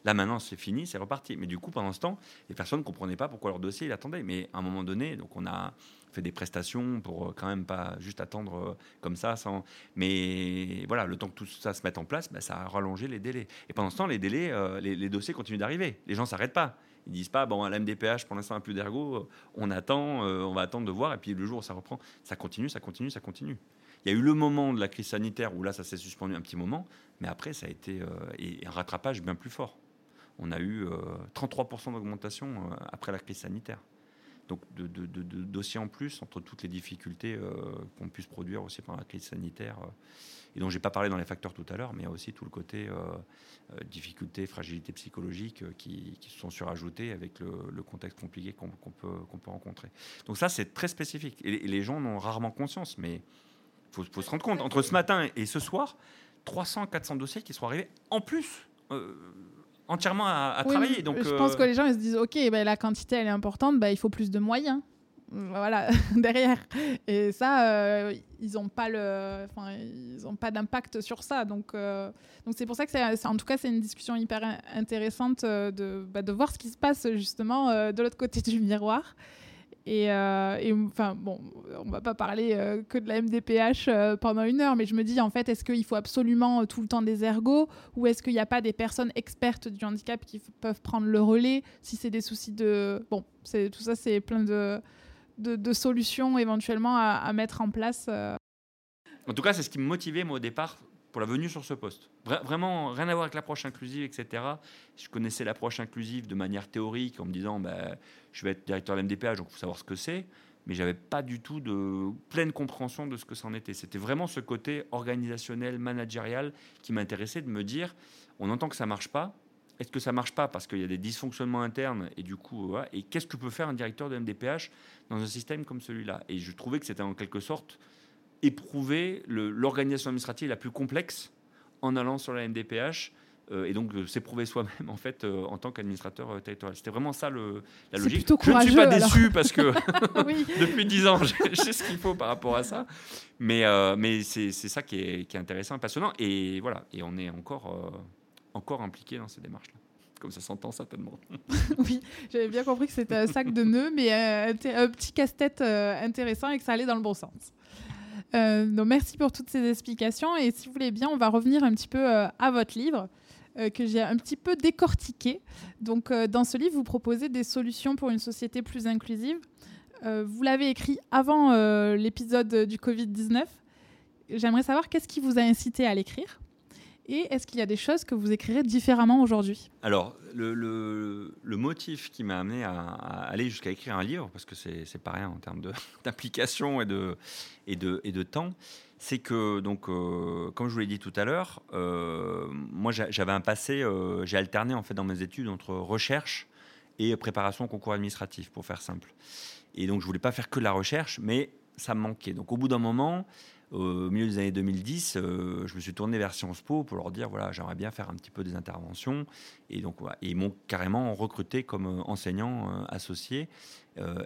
Speaker 2: Là maintenant c'est fini, c'est reparti. Mais du coup pendant ce temps, les personnes ne comprenaient pas pourquoi leur dossier il attendait. Mais à un moment donné, donc on a fait des prestations pour euh, quand même pas juste attendre euh, comme ça. Sans... Mais voilà, le temps que tout ça se mette en place, bah, ça a rallongé les délais. Et pendant ce temps, les délais, euh, les, dossiers continuent d'arriver. Les gens s'arrêtent pas. Ils disent pas bon à la pour l'instant peu d'ergo, on attend, on va attendre de voir et puis le jour où ça reprend, ça continue, ça continue, ça continue. Il y a eu le moment de la crise sanitaire où là, ça s'est suspendu un petit moment, mais après, ça a été euh, un rattrapage bien plus fort. On a eu 33% euh, d'augmentation euh, après la crise sanitaire. Donc, de, dossiers en plus, entre toutes les difficultés qu'on puisse produire aussi pendant la crise sanitaire, et dont je n'ai pas parlé dans les facteurs tout à l'heure, mais il y a aussi tout le côté difficultés, fragilité psychologique qui, se sont surajoutés avec le, contexte compliqué qu'on peut, rencontrer. Donc, ça, c'est très spécifique. Et, les gens en ont rarement conscience, mais faut, faut se rendre compte, entre ce matin et ce soir, 300, 400 dossiers qui sont arrivés en plus. Euh, entièrement à, travailler. Donc,
Speaker 1: je pense euh, que les gens ils se disent ok, bah, la quantité elle est importante, bah, il faut plus de moyens. Voilà derrière et ça euh, ils n'ont pas le, ils ont pas d'impact sur ça donc donc c'est pour ça que c'est en tout cas c'est une discussion hyper intéressante de, bah, de voir ce qui se passe justement de l'autre côté du miroir et, enfin, bon, on va pas parler euh, que de la MDPH euh, pendant une heure, mais je me dis, en fait, est-ce qu'il faut absolument tout le temps des ergots ou est-ce qu'il n'y a pas des personnes expertes du handicap qui peuvent prendre le relais si c'est des soucis de. Bon, tout ça, c'est plein de, de, solutions éventuellement à, à, mettre en place.
Speaker 2: En tout cas, c'est ce qui me motivait, moi, au départ, pour la venue sur ce poste. vraiment, rien à voir avec l'approche inclusive, etc. Je connaissais l'approche inclusive de manière théorique en me disant, bah, je vais être directeur de l'MDPH, donc il faut savoir ce que c'est. mais j'avais pas du tout de pleine compréhension de ce que c'en était. C'était vraiment ce côté organisationnel, managérial qui m'intéressait de me dire, on entend que ça marche pas. Est-ce que ça marche pas parce qu'il y a des dysfonctionnements internes et du coup, et qu'est-ce que peut faire un directeur de MDPH dans un système comme celui-là? Et je trouvais que c'était en quelque sorte éprouver l'organisation administrative la plus complexe en allant sur la MDPH euh, et donc s'éprouver soi-même en fait euh, en tant qu'administrateur euh, territorial. C'était vraiment ça le, la logique.
Speaker 1: Plutôt je
Speaker 2: ne
Speaker 1: suis
Speaker 2: pas déçu parce que depuis dix ans, j'ai ce qu'il faut par rapport à ça. Mais, mais c'est ça qui est, qui est, intéressant et passionnant. Et voilà, et on est encore, encore impliqué dans ces démarches-là. Comme ça s'entend certainement.
Speaker 1: oui, j'avais bien compris que c'était un sac de nœuds, mais un, petit casse-tête intéressant et que ça allait dans le bon sens. Donc merci pour toutes ces explications. Et si vous voulez bien, on va revenir un petit peu à votre livre. Euh, que j'ai un petit peu décortiqué. Donc, euh, dans ce livre, vous proposez des solutions pour une société plus inclusive. Euh, vous l'avez écrit avant l'épisode du Covid-19. J'aimerais savoir qu'est-ce qui vous a incité à l'écrire? Et est-ce qu'il y a des choses que vous écrirez différemment aujourd'hui?
Speaker 2: Alors, le, motif qui m'a amené à, aller jusqu'à écrire un livre, parce que c'est pas rien en termes d'implication et de, et, de, et de temps, c'est que, donc, euh, comme je vous l'ai dit tout à l'heure, euh, moi j'avais un passé, euh, j'ai alterné en fait dans mes études entre recherche et préparation au concours administratif, pour faire simple. Et donc je voulais pas faire que de la recherche, mais ça me manquait. Donc au bout d'un moment, au milieu des années 2010, je me suis tourné vers Sciences Po pour leur dire voilà, j'aimerais bien faire un petit peu des interventions. Et donc, ils m'ont carrément recruté comme enseignant associé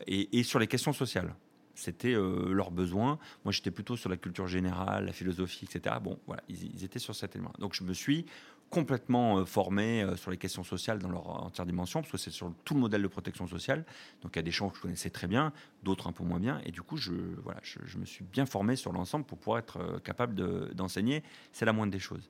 Speaker 2: et, sur les questions sociales. C'était euh, leurs besoins. Moi, j'étais plutôt sur la culture générale, la philosophie, etc. Bon, voilà, ils, étaient sur cet élément. Donc, je me suis complètement euh, formé euh, sur les questions sociales dans leur entière dimension, parce que c'est sur tout le modèle de protection sociale. Donc, il y a des champs que je connaissais très bien, d'autres un peu moins bien. Et du coup, je, voilà, je, me suis bien formé sur l'ensemble pour pouvoir être capable d'enseigner. c'est la moindre des choses.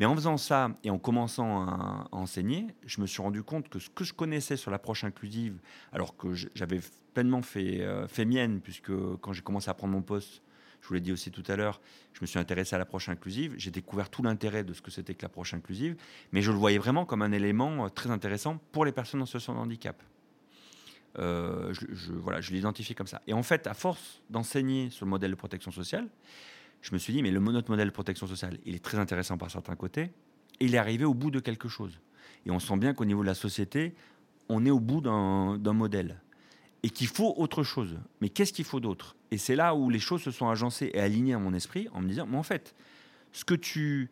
Speaker 2: Mais en faisant ça et en commençant à, enseigner, je me suis rendu compte que ce que je connaissais sur l'approche inclusive, alors que j'avais pleinement fait, euh, fait mienne, puisque quand j'ai commencé à prendre mon poste, je vous l'ai dit aussi tout à l'heure, je me suis intéressé à l'approche inclusive. J'ai découvert tout l'intérêt de ce que c'était que l'approche inclusive, mais je le voyais vraiment comme un élément euh, très intéressant pour les personnes en situation de handicap. Euh, je, voilà, je l'identifie comme ça. Et en fait, à force d'enseigner sur le modèle de protection sociale, je me suis dit, mais le notre modèle de protection sociale, il est très intéressant par certains côtés, et il est arrivé au bout de quelque chose. Et on sent bien qu'au niveau de la société, on est au bout d'un modèle. Et qu'il faut autre chose. Mais qu'est-ce qu'il faut d'autre? Et c'est là où les choses se sont agencées et alignées à mon esprit en me disant, mais en fait, ce que tu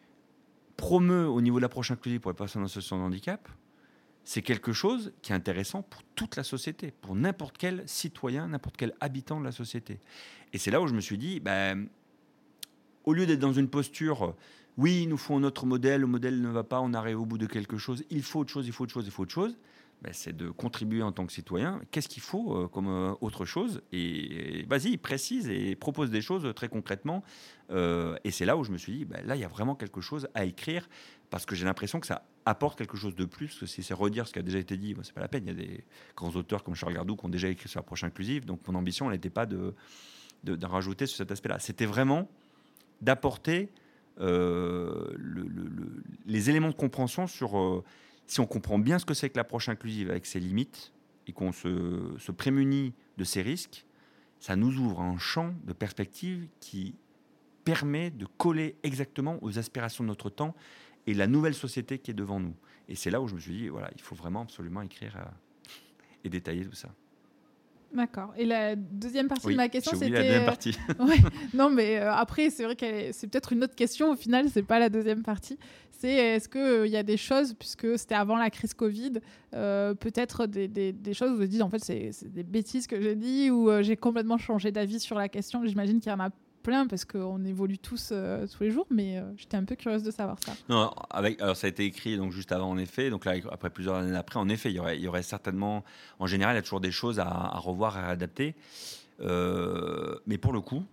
Speaker 2: promeus au niveau de l'approche inclusive pour les personnes en situation de handicap, c'est quelque chose qui est intéressant pour toute la société, pour n'importe quel citoyen, n'importe quel habitant de la société. Et c'est là où je me suis dit, ben, au lieu d'être dans une posture, oui, nous faut un autre modèle, le modèle ne va pas, on arrive au bout de quelque chose, il faut autre chose, il faut autre chose, il faut autre chose, ben, c'est de contribuer en tant que citoyen. Qu'est-ce qu'il faut euh, comme euh, autre chose? Et, vas-y, précise et propose des choses très concrètement. Euh, et c'est là où je me suis dit, ben, là, il y a vraiment quelque chose à écrire parce que j'ai l'impression que ça apporte quelque chose de plus. Que si c'est redire ce qui a déjà été dit, ce c'est pas la peine. Il y a des grands auteurs comme Charles Gardou qui ont déjà écrit sur l'approche inclusive. Donc mon ambition, elle n'était pas de, de, rajouter sur cet aspect-là. C'était vraiment d'apporter les éléments de compréhension sur si on comprend bien ce que c'est que l'approche inclusive avec ses limites et qu'on se, prémunit de ces risques, ça nous ouvre un champ de perspective qui permet de coller exactement aux aspirations de notre temps et la nouvelle société qui est devant nous. Et c'est là où je me suis dit, voilà, il faut vraiment absolument écrire euh, et détailler tout ça.
Speaker 1: D'accord. Et la deuxième partie de ma question, c'était.
Speaker 2: La deuxième partie.
Speaker 1: Non, mais euh, après, c'est vrai que c'est peut-être une autre question. Au final, c'est pas la deuxième partie. C'est est-ce qu'il euh, y a des choses, puisque c'était avant la crise Covid, euh, peut-être des, des, des, choses où vous dites en fait c'est des bêtises que j'ai dit ou j'ai complètement changé d'avis sur la question. J'imagine qu'il y en a plein parce qu'on évolue tous euh, tous les jours, mais euh, j'étais un peu curieuse de savoir ça.
Speaker 2: Non, avec, alors ça a été écrit donc juste avant en effet, donc là après plusieurs années après, en effet, il y aurait, il y aurait certainement, en général, il y a toujours des choses à, revoir, à adapter, euh, mais pour le coup,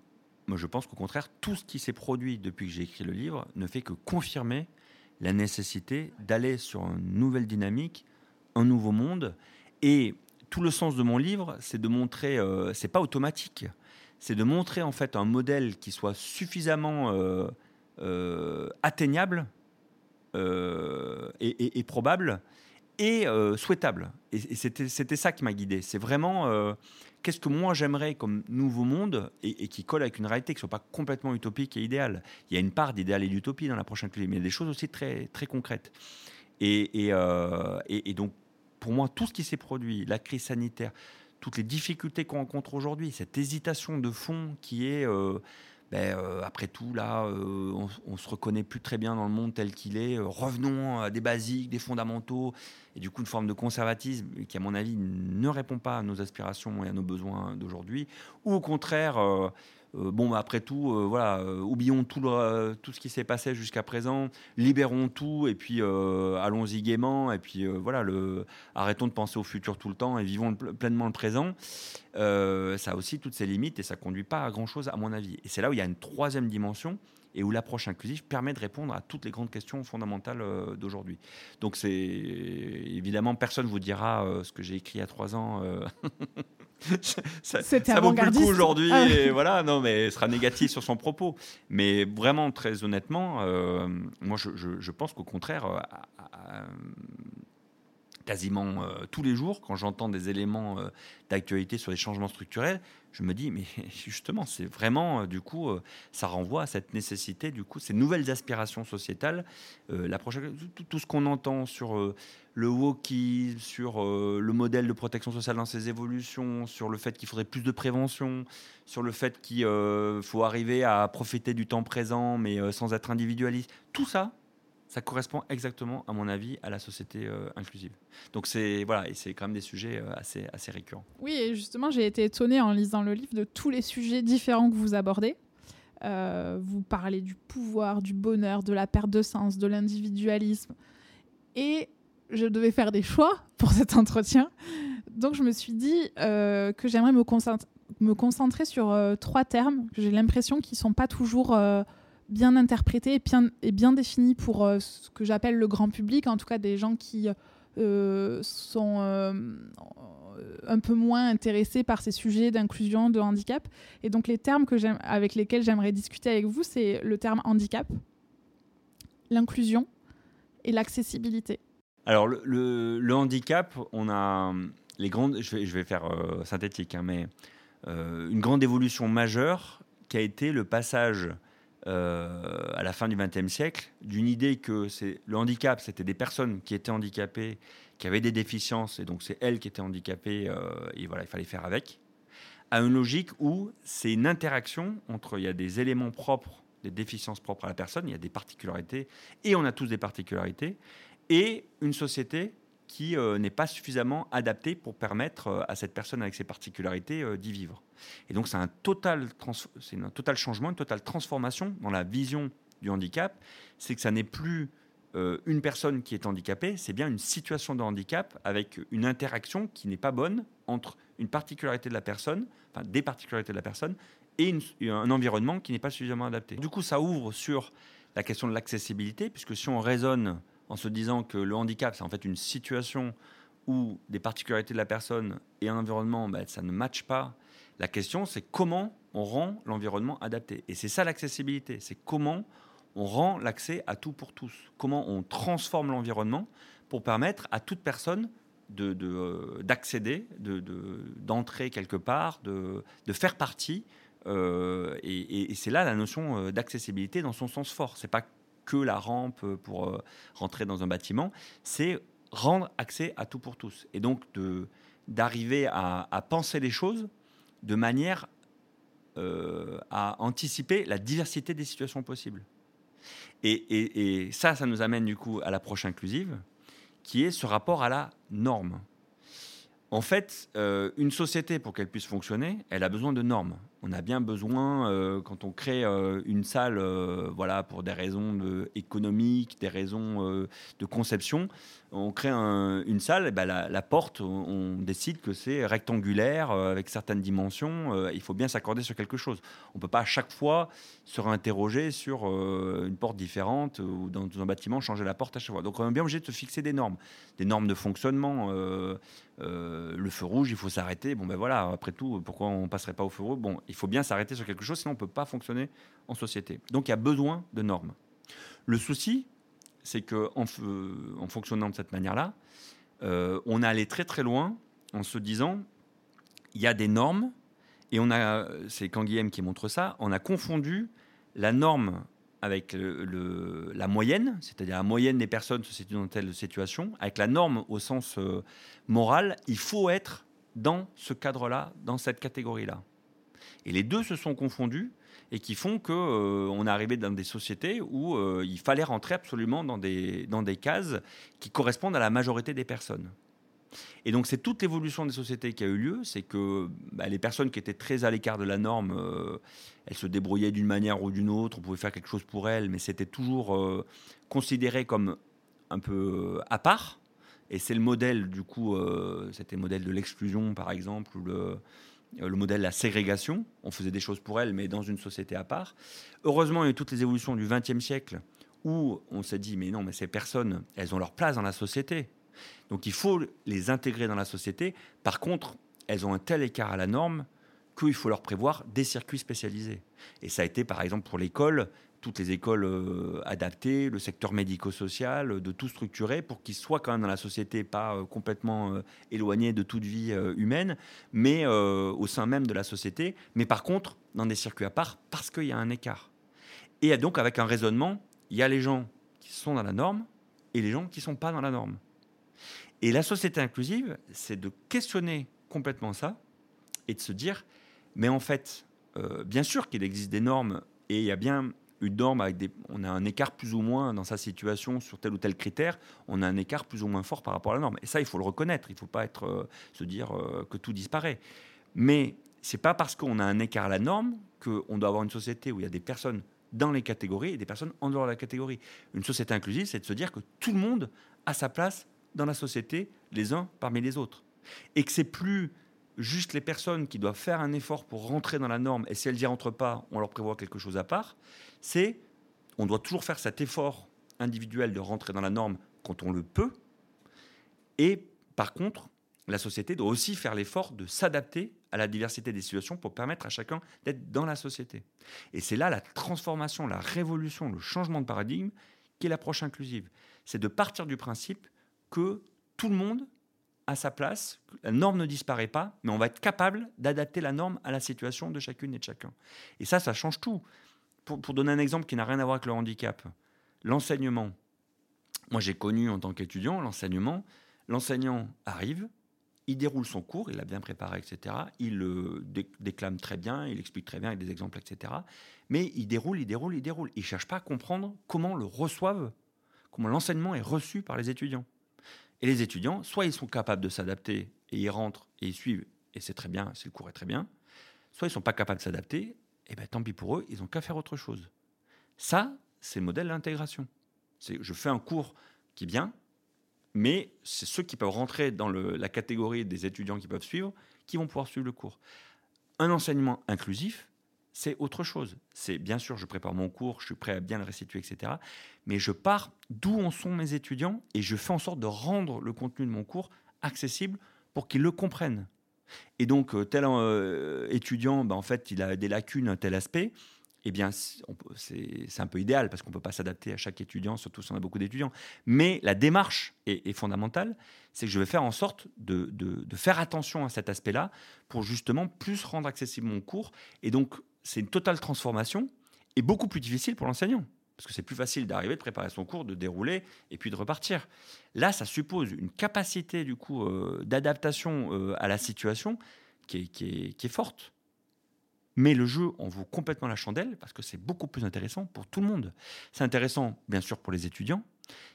Speaker 2: moi je pense qu'au contraire, tout ce qui s'est produit depuis que j'ai écrit le livre ne fait que confirmer la nécessité d'aller sur une nouvelle dynamique, un nouveau monde, et tout le sens de mon livre, c'est de montrer, c'est pas automatique c'est de montrer en fait un modèle qui soit suffisamment euh, euh, atteignable euh, et, probable, et souhaitable. Et, c'était ça qui m'a guidé. C'est vraiment qu'est-ce que moi j'aimerais comme nouveau monde et, qui colle avec une réalité qui ne soit pas complètement utopique et idéale. Il y a une part d'idéal et d'utopie dans la prochaine clé, mais il y a des choses aussi très, très concrètes. Et, et donc, pour moi, tout ce qui s'est produit, la crise sanitaire, toutes les difficultés qu'on rencontre aujourd'hui, cette hésitation de fond qui est ben, euh, après tout, là, euh, on, ne se reconnaît plus très bien dans le monde tel qu'il est. Euh, revenons à des basiques, des fondamentaux, et du coup une forme de conservatisme qui, à mon avis, ne répond pas à nos aspirations et à nos besoins d'aujourd'hui. Ou au contraire, euh, bon, après tout, euh, voilà, euh, oublions tout, tout ce qui s'est passé jusqu'à présent, libérons tout et puis allons-y gaiement et puis voilà, arrêtons de penser au futur tout le temps et vivons pleinement le présent. ça a aussi toutes ses limites et ça conduit pas à grand chose à mon avis. Et c'est là où il y a une troisième dimension et où l'approche inclusive permet de répondre à toutes les grandes questions fondamentales d'aujourd'hui. Donc c'est évidemment personne vous dira ce que j'ai écrit il y a trois ans.
Speaker 1: ça, ça vaut plus
Speaker 2: aujourd'hui. Ah. voilà, non, mais sera négatif sur son propos. Mais vraiment, très honnêtement, euh, moi, je, pense qu'au contraire, euh, quasiment euh, tous les jours, quand j'entends des éléments d'actualité sur les changements structurels, je me dis, mais justement, c'est vraiment, du coup, ça renvoie à cette nécessité, du coup, ces nouvelles aspirations sociétales. la prochaine, tout, ce qu'on entend sur le wokisme, sur euh, le modèle de protection sociale dans ses évolutions, sur le fait qu'il faudrait plus de prévention, sur le fait qu'il euh, faut arriver à profiter du temps présent mais euh, sans être individualiste. Tout ça, ça correspond exactement, à mon avis, à la société inclusive. Donc c'est voilà, quand même des sujets assez assez récurrents.
Speaker 1: Oui, et justement, j'ai été étonnée en lisant le livre de tous les sujets différents que vous abordez. vous parlez du pouvoir, du bonheur, de la perte de sens, de l'individualisme. Et je devais faire des choix pour cet entretien. Donc je me suis dit euh, que j'aimerais me, me, concentrer sur euh, trois termes que j'ai l'impression qu'ils ne sont pas toujours euh, bien interprétés et bien, définis pour ce que j'appelle le grand public, en tout cas des gens qui sont un peu moins intéressés par ces sujets d'inclusion, de handicap. Et donc les termes avec lesquels j'aimerais discuter avec vous, c'est le terme handicap, l'inclusion et l'accessibilité.
Speaker 2: Alors, le, handicap, on a les grandes. Je vais, faire euh, synthétique, hein, mais euh, une grande évolution majeure qui a été le passage euh, à la fin du XXe siècle d'une idée que c'est le handicap, c'était des personnes qui étaient handicapées, qui avaient des déficiences, et donc c'est elles qui étaient handicapées, et voilà, il fallait faire avec, à une logique où c'est une interaction entre il y a des éléments propres des déficiences propres à la personne, il y a des particularités, et on a tous des particularités, et une société qui euh, n'est pas suffisamment adaptée pour permettre euh, à cette personne avec ses particularités euh, d'y vivre. Et donc c'est un total, c'est un total changement, une totale transformation dans la vision du handicap. C'est que ça n'est plus une personne qui est handicapée, c'est bien une situation de handicap avec une interaction qui n'est pas bonne entre une particularité de la personne, enfin des particularités de la personne, et un environnement qui n'est pas suffisamment adapté. Du coup, ça ouvre sur la question de l'accessibilité, puisque si on raisonne en se disant que le handicap, c'est en fait une situation où des particularités de la personne et un environnement, ben, ça ne matche pas. La question, c'est comment on rend l'environnement adapté. Et c'est ça l'accessibilité, c'est comment on rend l'accès à tout pour tous, comment on transforme l'environnement pour permettre à toute personne d'accéder, de, d'entrer de, quelque part, de, faire partie. Euh, et, et c'est là la notion euh, d'accessibilité dans son sens fort. C'est pas la rampe pour euh, rentrer dans un bâtiment, c'est rendre accès à tout pour tous. Et donc d'arriver à, penser les choses de manière euh, à anticiper la diversité des situations possibles. Et, et, ça, ça nous amène du coup à l'approche inclusive, qui est ce rapport à la norme. En fait, euh, une société, pour qu'elle puisse fonctionner, elle a besoin de normes on a bien besoin, euh, quand on crée euh, une salle, euh, voilà, pour des raisons économiques, des raisons de conception, on crée une salle, et ben la, porte, on, décide que c'est rectangulaire avec certaines dimensions. il faut bien s'accorder sur quelque chose. On ne peut pas à chaque fois se réinterroger sur une porte différente ou dans, un bâtiment changer la porte à chaque fois. Donc on est bien obligé de se fixer des normes, des normes de fonctionnement. le feu rouge, il faut s'arrêter. Bon ben voilà, après tout, pourquoi on passerait pas au feu rouge? Bon, il faut bien s'arrêter sur quelque chose, sinon on ne peut pas fonctionner en société. Donc il y a besoin de normes. Le souci, c'est qu'en en, fonctionnant de cette manière-là, euh, on est allé très très loin en se disant, il y a des normes, et on a, c'est Canguilhem qui montre ça, on a confondu la norme avec la moyenne, c'est-à-dire la moyenne des personnes se situent dans telle situation, avec la norme au sens euh, moral, il faut être dans ce cadre-là, dans cette catégorie-là. Et les deux se sont confondus et qui font qu'on euh, on est arrivé dans des sociétés où euh, il fallait rentrer absolument dans des, dans des cases qui correspondent à la majorité des personnes. Et donc c'est toute l'évolution des sociétés qui a eu lieu, c'est que bah, les personnes qui étaient très à l'écart de la norme, euh, elles se débrouillaient d'une manière ou d'une autre, on pouvait faire quelque chose pour elles, mais c'était toujours considéré comme un peu à part. Et c'est le modèle, du coup, c'était le modèle de l'exclusion, par exemple, ou le, le modèle de la ségrégation. On faisait des choses pour elles, mais dans une société à part. Heureusement, il y a eu toutes les évolutions du XXe siècle où on s'est dit, mais non, mais ces personnes, elles ont leur place dans la société. Donc il faut les intégrer dans la société. Par contre, elles ont un tel écart à la norme qu'il faut leur prévoir des circuits spécialisés. Et ça a été, par exemple, pour l'école, toutes les écoles euh, adaptées, le secteur médico-social, euh, de tout structurer pour qu'ils soient quand même dans la société, pas euh, complètement éloignés de toute vie humaine, mais au sein même de la société, mais par contre dans des circuits à part parce qu'il y a un écart. Et donc avec un raisonnement, il y a les gens qui sont dans la norme et les gens qui ne sont pas dans la norme. Et la société inclusive, c'est de questionner complètement ça et de se dire, mais en fait, bien sûr qu'il existe des normes et il y a bien une norme avec des, on a un écart plus ou moins dans sa situation sur tel ou tel critère, on a un écart plus ou moins fort par rapport à la norme. Et ça, il faut le reconnaître. Il ne faut pas être, euh, se dire euh, que tout disparaît. Mais c'est pas parce qu'on a un écart à la norme qu'on doit avoir une société où il y a des personnes dans les catégories et des personnes en dehors de la catégorie. Une société inclusive, c'est de se dire que tout le monde a sa place dans la société, les uns parmi les autres. Et que c'est plus juste les personnes qui doivent faire un effort pour rentrer dans la norme, et si elles n'y rentrent pas, on leur prévoit quelque chose à part, c'est on doit toujours faire cet effort individuel de rentrer dans la norme quand on le peut, et par contre, la société doit aussi faire l'effort de s'adapter à la diversité des situations pour permettre à chacun d'être dans la société. Et c'est là la transformation, la révolution, le changement de paradigme qui est l'approche inclusive. C'est de partir du principe que tout le monde à sa place, la norme ne disparaît pas, mais on va être capable d'adapter la norme à la situation de chacune et de chacun. Et ça, ça change tout. Pour, donner un exemple qui n'a rien à voir avec le handicap, l'enseignement. Moi, j'ai connu en tant qu'étudiant l'enseignement. L'enseignant arrive, il déroule son cours, il a bien préparé, etc. Il le déclame très bien, il explique très bien avec des exemples, etc. Mais il déroule, il déroule, il déroule. Il ne cherche pas à comprendre comment le reçoivent, comment l'enseignement est reçu par les étudiants. Et les étudiants, soit ils sont capables de s'adapter et ils rentrent et ils suivent, et c'est très bien, si le cours est très bien, soit ils ne sont pas capables de s'adapter, et bien tant pis pour eux, ils n'ont qu'à faire autre chose. Ça, c'est le modèle d'intégration. Je fais un cours qui est bien, mais c'est ceux qui peuvent rentrer dans la catégorie des étudiants qui peuvent suivre qui vont pouvoir suivre le cours. Un enseignement inclusif, c'est autre chose. C'est bien sûr, je prépare mon cours, je suis prêt à bien le restituer, etc. Mais je pars d'où en sont mes étudiants et je fais en sorte de rendre le contenu de mon cours accessible pour qu'ils le comprennent. Et donc, euh, tel euh, étudiant, ben, en fait, il a des lacunes tel aspect eh bien, c'est un peu idéal parce qu'on ne peut pas s'adapter à chaque étudiant, surtout si on a beaucoup d'étudiants. Mais la démarche est, fondamentale, c'est que je vais faire en sorte de, de faire attention à cet aspect-là pour justement plus rendre accessible mon cours. Et donc, c'est une totale transformation et beaucoup plus difficile pour l'enseignant. Parce que c'est plus facile d'arriver, de préparer son cours, de dérouler et puis de repartir. Là, ça suppose une capacité du coup euh, d'adaptation euh, à la situation qui est, forte. Mais le jeu en vaut complètement la chandelle parce que c'est beaucoup plus intéressant pour tout le monde. C'est intéressant, bien sûr, pour les étudiants.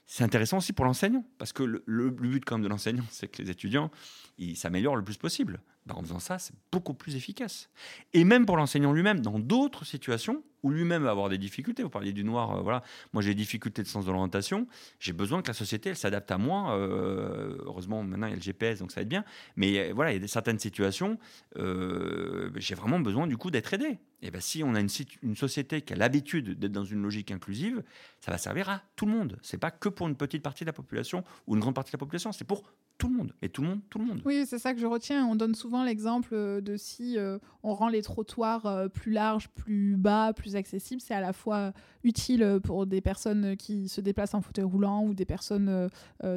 Speaker 2: C'est intéressant aussi pour l'enseignant parce que le, le, but quand même de l'enseignant, c'est que les étudiants ils s'améliorent le plus possible. Ben, en faisant ça, c'est beaucoup plus efficace. Et même pour l'enseignant lui-même, dans d'autres situations où lui-même va avoir des difficultés. Vous parliez du noir, euh, voilà. Moi, j'ai des difficultés de sens de l'orientation. J'ai besoin que la société, elle s'adapte à moi. Euh, heureusement, maintenant, il y a le GPS, donc ça va être bien. Mais euh, voilà, il y a certaines situations, j'ai vraiment besoin, du coup, d'être aidé. Et ben, si on a une, une société qui a l'habitude d'être dans une logique inclusive, ça va servir à tout le monde. C'est pas que pour une petite partie de la population ou une grande partie de la population, c'est pour tout le monde, et tout le monde, tout le monde.
Speaker 1: Oui, c'est ça que je retiens. On donne souvent l'exemple de si euh, on rend les trottoirs euh, plus larges, plus bas, plus accessibles, c'est à la fois utile pour des personnes qui se déplacent en fauteuil roulant ou des personnes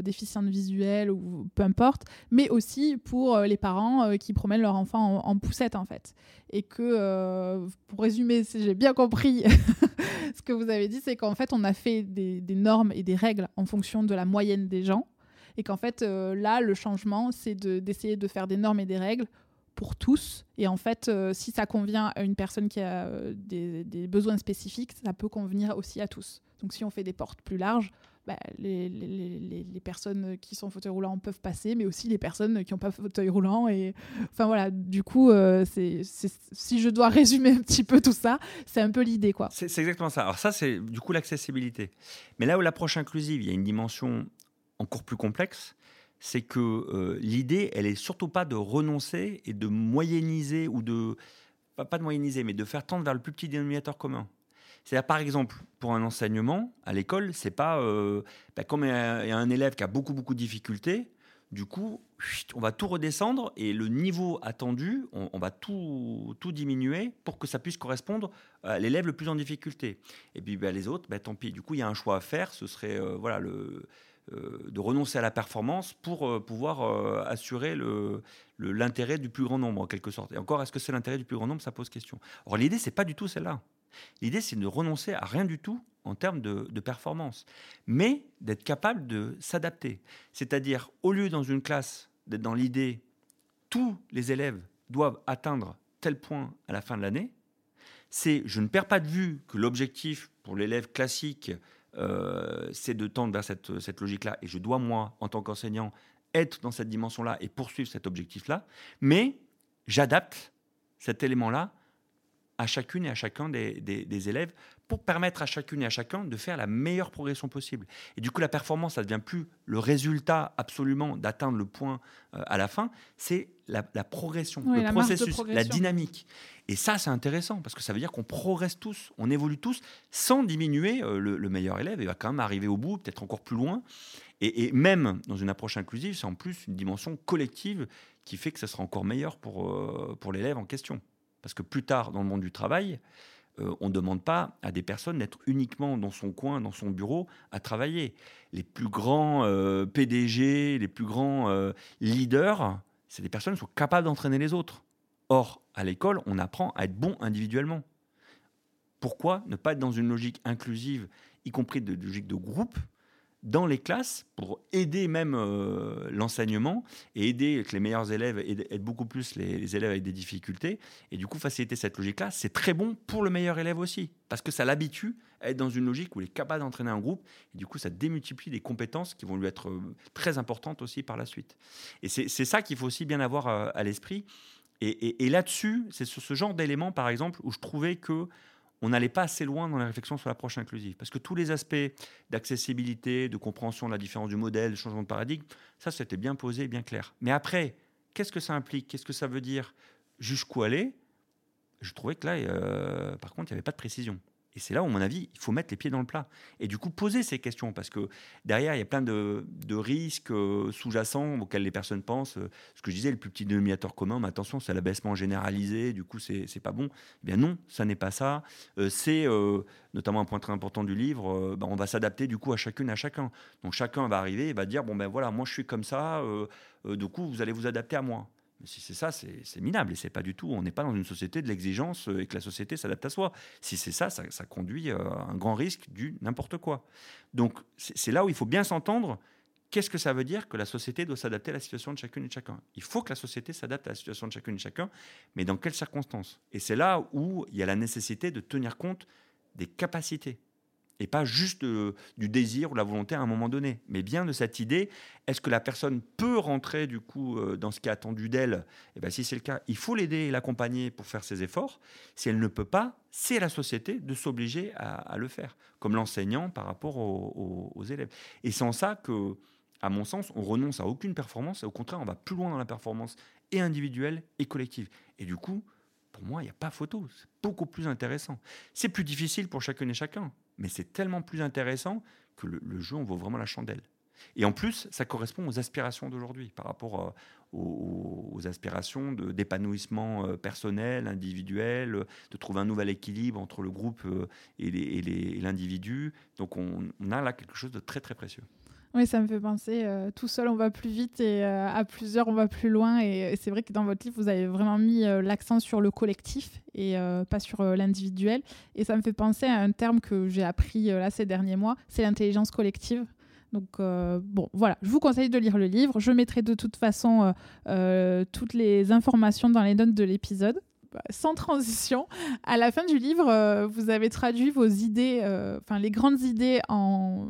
Speaker 1: déficientes visuelles ou peu importe, mais aussi pour les parents qui promènent leur enfant en, poussette en fait. Et que, pour résumer, si j'ai bien compris ce que vous avez dit, c'est qu'en fait on a fait des normes et des règles en fonction de la moyenne des gens et qu'en fait, euh, là, le changement, c'est d'essayer de, faire des normes et des règles pour tous. Et en fait, euh, si ça convient à une personne qui a euh, des, besoins spécifiques, ça peut convenir aussi à tous. Donc si on fait des portes plus larges, bah, les, les, les, personnes qui sont fauteuil roulant peuvent passer, mais aussi les personnes qui n'ont pas fauteuil roulant. Et enfin voilà, du coup, c'est si je dois résumer un petit peu tout ça, c'est un peu l'idée.
Speaker 2: C'est exactement ça. Alors ça, c'est du coup l'accessibilité. Mais là où l'approche inclusive, il y a une dimension encore plus complexe, c'est que euh, l'idée, elle est surtout pas de renoncer et de moyenniser ou de pas, de moyenniser, mais de faire tendre vers le plus petit dénominateur commun. C'est-à-dire, par exemple, pour un enseignement à l'école, c'est pas euh, bah, comme il y, a un élève qui a beaucoup beaucoup de difficultés, du coup, on va tout redescendre et le niveau attendu, on, va tout, tout, diminuer pour que ça puisse correspondre à l'élève le plus en difficulté. Et puis bah, les autres, bah, tant pis. Du coup, il y a un choix à faire. Ce serait euh, voilà le de renoncer à la performance pour euh, pouvoir euh, assurer l'intérêt du plus grand nombre, en quelque sorte. Et encore, est-ce que c'est l'intérêt du plus grand nombre? Ça pose question. Or, l'idée, c'est pas du tout celle-là. L'idée, c'est de renoncer à rien du tout en termes de, de performance, mais d'être capable de s'adapter. C'est-à-dire, au lieu dans une classe d'être dans l'idée, tous les élèves doivent atteindre tel point à la fin de l'année, c'est je ne perds pas de vue que l'objectif pour l'élève classique, euh, c'est de tendre vers cette, cette logique-là. Et je dois, moi, en tant qu'enseignant, être dans cette dimension-là et poursuivre cet objectif-là. Mais j'adapte cet élément-là à chacune et à chacun des, des, élèves pour permettre à chacune et à chacun de faire la meilleure progression possible. Et du coup, la performance, ça ne devient plus le résultat absolument d'atteindre le point euh, à la fin, c'est la, progression, le processus, la dynamique. Et ça, c'est intéressant parce que ça veut dire qu'on progresse tous, on évolue tous sans diminuer euh, le, meilleur élève. Il va quand même arriver au bout, peut-être encore plus loin. Et, même dans une approche inclusive, c'est en plus une dimension collective qui fait que ça sera encore meilleur pour, euh, pour l'élève en question. Parce que plus tard, dans le monde du travail, euh, on ne demande pas à des personnes d'être uniquement dans son coin, dans son bureau, à travailler. Les plus grands PDG, les plus grands leaders, c'est des personnes qui sont capables d'entraîner les autres. Or, à l'école, on apprend à être bon individuellement. Pourquoi ne pas être dans une logique inclusive, y compris de logique de groupe, dans les classes pour aider même euh, l'enseignement et aider que les meilleurs élèves aident beaucoup plus les, élèves avec des difficultés et du coup faciliter cette logique-là, c'est très bon pour le meilleur élève aussi parce que ça l'habitue à être dans une logique où il est capable d'entraîner un groupe et du coup ça démultiplie des compétences qui vont lui être euh, très importantes aussi par la suite. Et c'est ça qu'il faut aussi bien avoir euh, à l'esprit et, là-dessus, c'est sur ce genre d'éléments, par exemple, où je trouvais que on n'allait pas assez loin dans la réflexion sur l'approche inclusive. Parce que tous les aspects d'accessibilité, de compréhension de la différence du modèle, de changement de paradigme, ça, c'était bien posé, bien clair. Mais après, qu'est-ce que ça implique? Qu'est-ce que ça veut dire? Jusqu'où aller? Je trouvais que là, euh, par contre, il n'y avait pas de précision. Et c'est là où, à mon avis, il faut mettre les pieds dans le plat. Et du coup, poser ces questions, parce que derrière, il y a plein de, risques euh, sous-jacents auxquels les personnes pensent. Euh, ce que je disais, le plus petit dénominateur commun, mais attention, c'est l'abaissement généralisé, du coup, c'est pas bon. Eh bien non, ça n'est pas ça. Euh, c'est notamment un point très important du livre, bah, on va s'adapter du coup à chacune, à chacun. Donc chacun va arriver et va dire, bon ben voilà, moi je suis comme ça, du coup, vous allez vous adapter à moi. Si c'est ça, c'est minable et c'est pas du tout. On n'est pas dans une société de l'exigence euh, et que la société s'adapte à soi. Si c'est ça, ça, conduit euh, à un grand risque du n'importe quoi. Donc c'est là où il faut bien s'entendre. Qu'est-ce que ça veut dire que la société doit s'adapter à la situation de chacune et de chacun? Il faut que la société s'adapte à la situation de chacune et de chacun, mais dans quelles circonstances? Et c'est là où il y a la nécessité de tenir compte des capacités et pas juste du désir ou la volonté à un moment donné, mais bien de cette idée, est-ce que la personne peut rentrer du coup euh, dans ce qui est attendu d'elle? Et eh bien si c'est le cas, il faut l'aider et l'accompagner pour faire ses efforts. Si elle ne peut pas, c'est la société de s'obliger à, le faire, comme l'enseignant par rapport aux, aux élèves. Et en ça que, à mon sens, on renonce à aucune performance, et au contraire, on va plus loin dans la performance et individuelle et collective. Et du coup, pour moi, il n'y a pas photo. C'est beaucoup plus intéressant. C'est plus difficile pour chacun et chacun mais c'est tellement plus intéressant que le, jeu en vaut vraiment la chandelle. Et en plus, ça correspond aux aspirations d'aujourd'hui par rapport aux, aspirations d'épanouissement personnel, individuel, de trouver un nouvel équilibre entre le groupe et l'individu. Donc on, on a là quelque chose de très très précieux.
Speaker 1: Oui, ça me fait penser, euh, tout seul on va plus vite et euh, à plusieurs on va plus loin. Et, c'est vrai que dans votre livre, vous avez vraiment mis euh, l'accent sur le collectif et pas sur l'individuel. Et ça me fait penser à un terme que j'ai appris là ces derniers mois, c'est l'intelligence collective. Donc bon, voilà, je vous conseille de lire le livre. Je mettrai de toute façon toutes les informations dans les notes de l'épisode bah, sans transition, à la fin du livre, vous avez traduit vos idées, enfin les grandes idées en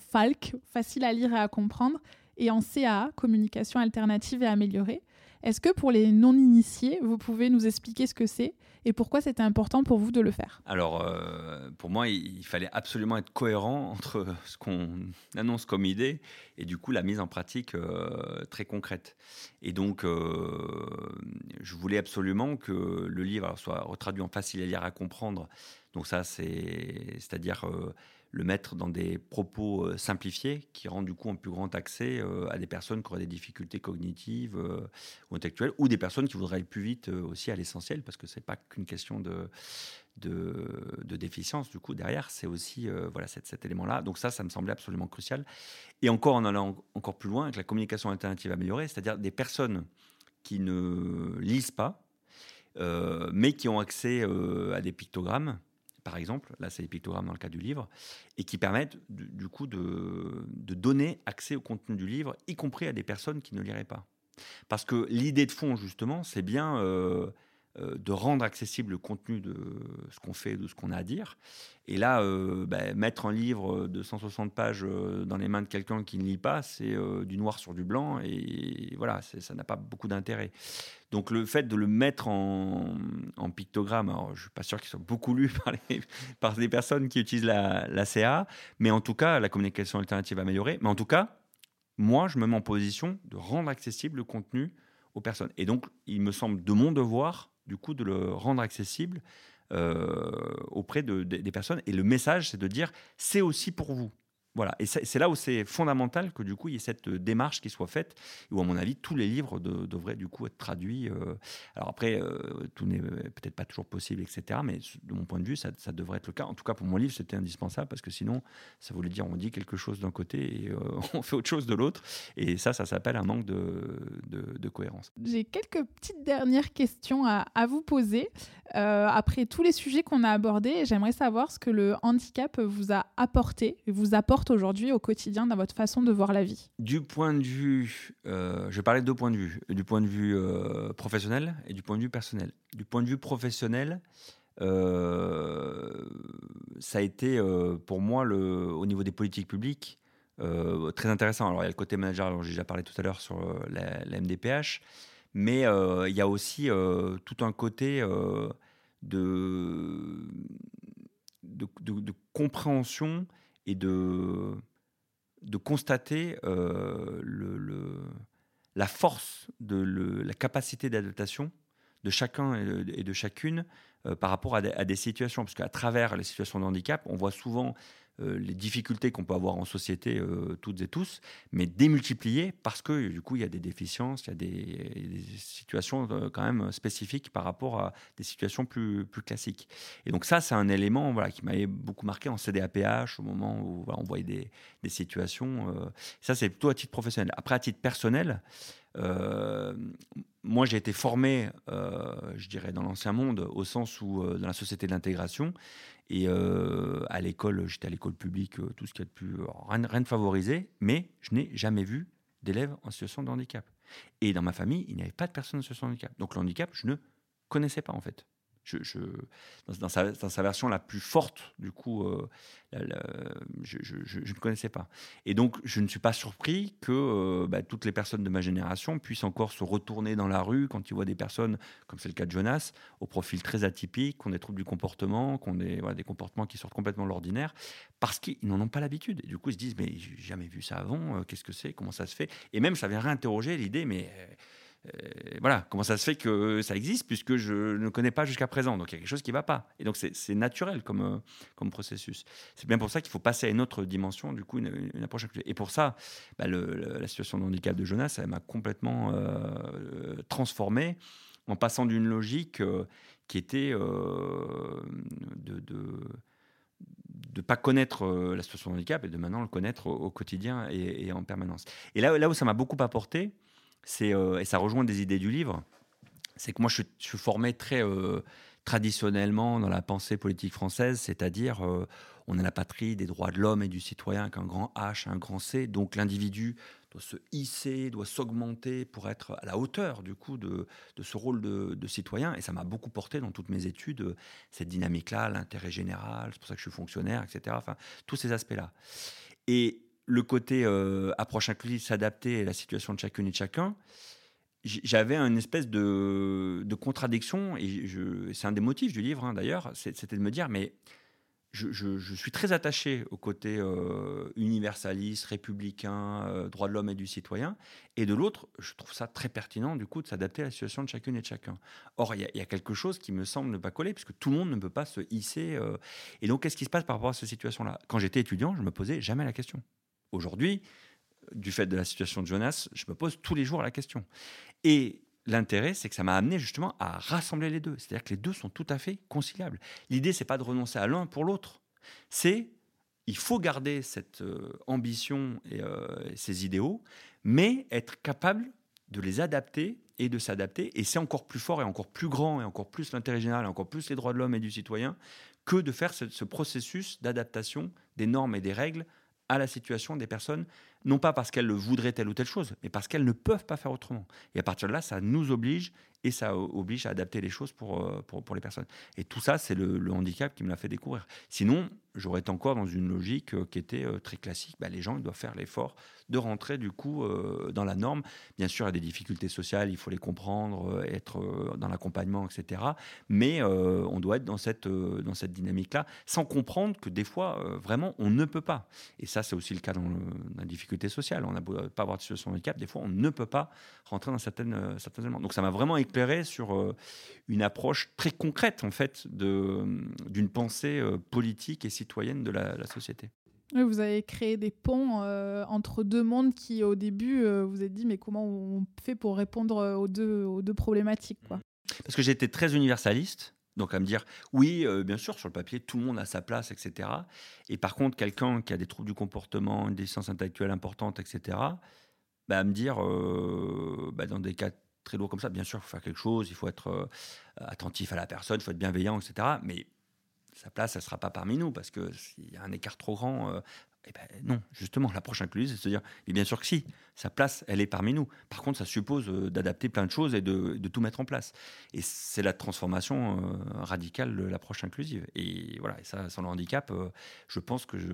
Speaker 1: FALC, facile à lire et à comprendre, et en CAA, communication alternative et améliorée. Est-ce que pour les non-initiés, vous pouvez nous expliquer ce que c'est et pourquoi c'était important pour vous de le faire?
Speaker 2: Alors, euh, pour moi, il, fallait absolument être cohérent entre ce qu'on annonce comme idée et du coup la mise en pratique euh, très concrète. Et donc, euh, je voulais absolument que le livre soit retraduit en facile à lire, à comprendre. Donc ça, c'est, c'est-à-dire le mettre dans des propos euh, simplifiés qui rendent du coup un plus grand accès euh, à des personnes qui auraient des difficultés cognitives euh, ou intellectuelles ou des personnes qui voudraient aller plus vite aussi à l'essentiel parce que c'est pas qu'une question de, de, déficience du coup derrière c'est aussi voilà cet, cet élément là donc ça ça me semblait absolument crucial. Et encore en allant encore plus loin avec la communication alternative améliorée c'est-à-dire des personnes qui ne lisent pas mais qui ont accès à des pictogrammes par exemple, là c'est les pictogrammes dans le cas du livre, et qui permettent du, coup de, donner accès au contenu du livre, y compris à des personnes qui ne liraient pas. Parce que l'idée de fond, justement, c'est bien euh, de rendre accessible le contenu de ce qu'on fait, de ce qu'on a à dire. Et là, euh, bah, mettre un livre de 160 pages dans les mains de quelqu'un qui ne lit pas, c'est du noir sur du blanc, et voilà, ça n'a pas beaucoup d'intérêt. Donc le fait de le mettre en, pictogramme, alors je suis pas sûr qu'il soit beaucoup lu par des personnes qui utilisent la, la, CA, mais en tout cas, la communication alternative améliorée, mais en tout cas, moi, je me mets en position de rendre accessible le contenu aux personnes. Et donc, il me semble de mon devoir, du coup, de le rendre accessible euh, auprès de, des personnes. Et le message, c'est de dire, c'est aussi pour vous. Voilà, et c'est là où c'est fondamental que du coup il y ait cette euh, démarche qui soit faite, où à mon avis tous les livres devraient du coup être traduits. Euh. alors après, euh, tout n'est peut-être pas toujours possible, etc. Mais de mon point de vue, ça, devrait être le cas. En tout cas pour mon livre, c'était indispensable parce que sinon, ça voulait dire on dit quelque chose d'un côté et on fait autre chose de l'autre. Et ça, ça s'appelle un manque de, cohérence.
Speaker 1: J'ai quelques petites dernières questions à, à vous poser. après tous les sujets qu'on a abordés, j'aimerais savoir ce que le handicap vous a apporté, vous apporte aujourd'hui au quotidien dans votre façon de voir la vie?
Speaker 2: Du point de vue, euh, je parlais de deux points de vue, du point de vue euh, professionnel et du point de vue personnel. Du point de vue professionnel, euh, ça a été pour moi le, au niveau des politiques publiques très intéressant. Alors il y a le côté manager, dont j'ai déjà parlé tout à l'heure sur la, MDPH, mais il y a aussi tout un côté de, de, compréhension et de, de constater euh, le, la force de la capacité d'adaptation de chacun et de chacune euh, par rapport à des, à des situations. Parce qu'à travers les situations de handicap, on voit souvent euh, les difficultés qu'on peut avoir en société euh, toutes et tous, mais démultipliées parce que du coup il y a des déficiences, il y a des, situations euh, quand même spécifiques par rapport à des situations plus, classiques. Et donc ça c'est un élément voilà, qui m'avait beaucoup marqué en CDAPH au moment où on voyait des, des situations. ça c'est plutôt à titre professionnel. Après à titre personnel, moi, j'ai été formé, je dirais, dans l'ancien monde, au sens où, dans la société de l'intégration, et euh, à l'école, j'étais à l'école publique, euh, tout ce qui est de plus. Euh, rien, de favorisé, mais je n'ai jamais vu d'élèves en situation de handicap. Et dans ma famille, il n'y avait pas de personnes en situation de handicap. Donc le handicap, je ne connaissais pas en fait je, dans, sa, version la plus forte, du coup, euh, je, ne connaissais pas. Et donc, je ne suis pas surpris que euh, bah, toutes les personnes de ma génération puissent encore se retourner dans la rue quand ils voient des personnes, comme c'est le cas de Jonas, au profil très atypique, qui ont des troubles du comportement, qui ont des, des comportements qui sortent complètement de l'ordinaire, parce qu'ils n'en ont pas l'habitude. Et du coup, ils se disent, mais j'ai jamais vu ça avant, euh, qu'est-ce que c'est, comment ça se fait? Et même, ça vient réinterroger l'idée, mais voilà, comment ça se fait que ça existe puisque je ne connais pas jusqu'à présent. Donc il y a quelque chose qui ne va pas. Et donc c'est naturel comme, euh, comme processus. C'est bien pour ça qu'il faut passer à une autre dimension, du coup, une, approche. Et pour ça, bah, la situation de handicap de Jonas, elle m'a complètement euh, transformé en passant d'une logique euh, qui était de, de de pas connaître la situation de handicap et de maintenant le connaître au, quotidien et, en permanence. Et là où ça m'a beaucoup apporté, euh, et ça rejoint des idées du livre, c'est que moi je, suis formé très euh, traditionnellement dans la pensée politique française, c'est-à-dire euh, on a la patrie des droits de l'homme et du citoyen avec un grand H, un grand C, donc l'individu doit se hisser, doit s'augmenter pour être à la hauteur du coup de, ce rôle de, citoyen. Et ça m'a beaucoup porté dans toutes mes études, cette dynamique-là, l'intérêt général, c'est pour ça que je suis fonctionnaire, etc. Enfin, tous ces aspects-là. Et le côté euh, approche inclusive, s'adapter à la situation de chacune et de chacun, j'avais une espèce de, contradiction, et c'est un des motifs du livre hein, d'ailleurs, c'était de me dire, mais je, suis très attaché au côté euh, universaliste, républicain, euh, droit de l'homme et du citoyen, et de l'autre, je trouve ça très pertinent du coup de s'adapter à la situation de chacune et de chacun. Or, il y, a quelque chose qui me semble ne pas coller, puisque tout le monde ne peut pas se hisser. et donc, qu'est-ce qui se passe par rapport à cette situation-là? Quand j'étais étudiant, je me posais jamais la question. Aujourd'hui, du fait de la situation de Jonas, je me pose tous les jours la question. Et l'intérêt, c'est que ça m'a amené justement à rassembler les deux. C'est-à-dire que les deux sont tout à fait conciliables. L'idée, c'est pas de renoncer à l'un pour l'autre. C'est il faut garder cette euh, ambition euh, et ces idéaux, mais être capable de les adapter et de s'adapter. Et c'est encore plus fort et encore plus grand et encore plus l'intérêt général et encore plus les droits de l'homme et du citoyen que de faire ce processus d'adaptation des normes et des règles à la situation des personnes, non pas parce qu'elles le voudraient telle ou telle chose, mais parce qu'elles ne peuvent pas faire autrement. Et à partir de là, ça nous oblige et ça oblige à adapter les choses pour, euh, pour, les personnes. Et tout ça, c'est le, handicap qui me l'a fait découvrir. Sinon, j'aurais été encore dans une logique euh, qui était euh, très classique. Bah, les gens ils doivent faire l'effort de rentrer du coup dans la norme. Bien sûr, il y a des difficultés sociales, il faut les comprendre, être dans l'accompagnement, etc. Mais on doit être dans cette, dans cette dynamique-là, sans comprendre que des fois, vraiment, on ne peut pas. Et ça, c'est aussi le cas dans, la difficulté sociale. On n'a pas avoir de situation de handicap, des fois, on ne peut pas rentrer dans certaines, certains éléments. Donc ça m'a vraiment sur euh, une approche très concrète en fait d'une pensée euh, politique et citoyenne de la, société.
Speaker 1: vous avez créé des ponts euh, entre deux mondes qui, au début, vous avez dit mais comment on fait pour répondre aux deux, aux deux problématiques quoi?
Speaker 2: Parce que j'étais très universaliste, donc à me dire, oui, bien sûr, sur le papier, tout le monde a sa place, etc. Et par contre, quelqu'un qui a des troubles du comportement, une déficience intellectuelle importante, etc., bah, à me dire, bah, dans des cas très lourd comme ça, bien sûr, il faut faire quelque chose, il faut être euh, attentif à la personne, il faut être bienveillant, etc. Mais sa place, elle ne sera pas parmi nous, parce qu'il y a un écart trop grand. Euh, eh ben, non, justement, l'approche inclusive, c'est de se dire, mais bien sûr que si, sa place, elle est parmi nous. Par contre, ça suppose euh, d'adapter plein de choses et de, tout mettre en place. Et c'est la transformation radicale de l'approche inclusive. Et voilà, et ça, sans le handicap, je pense que je,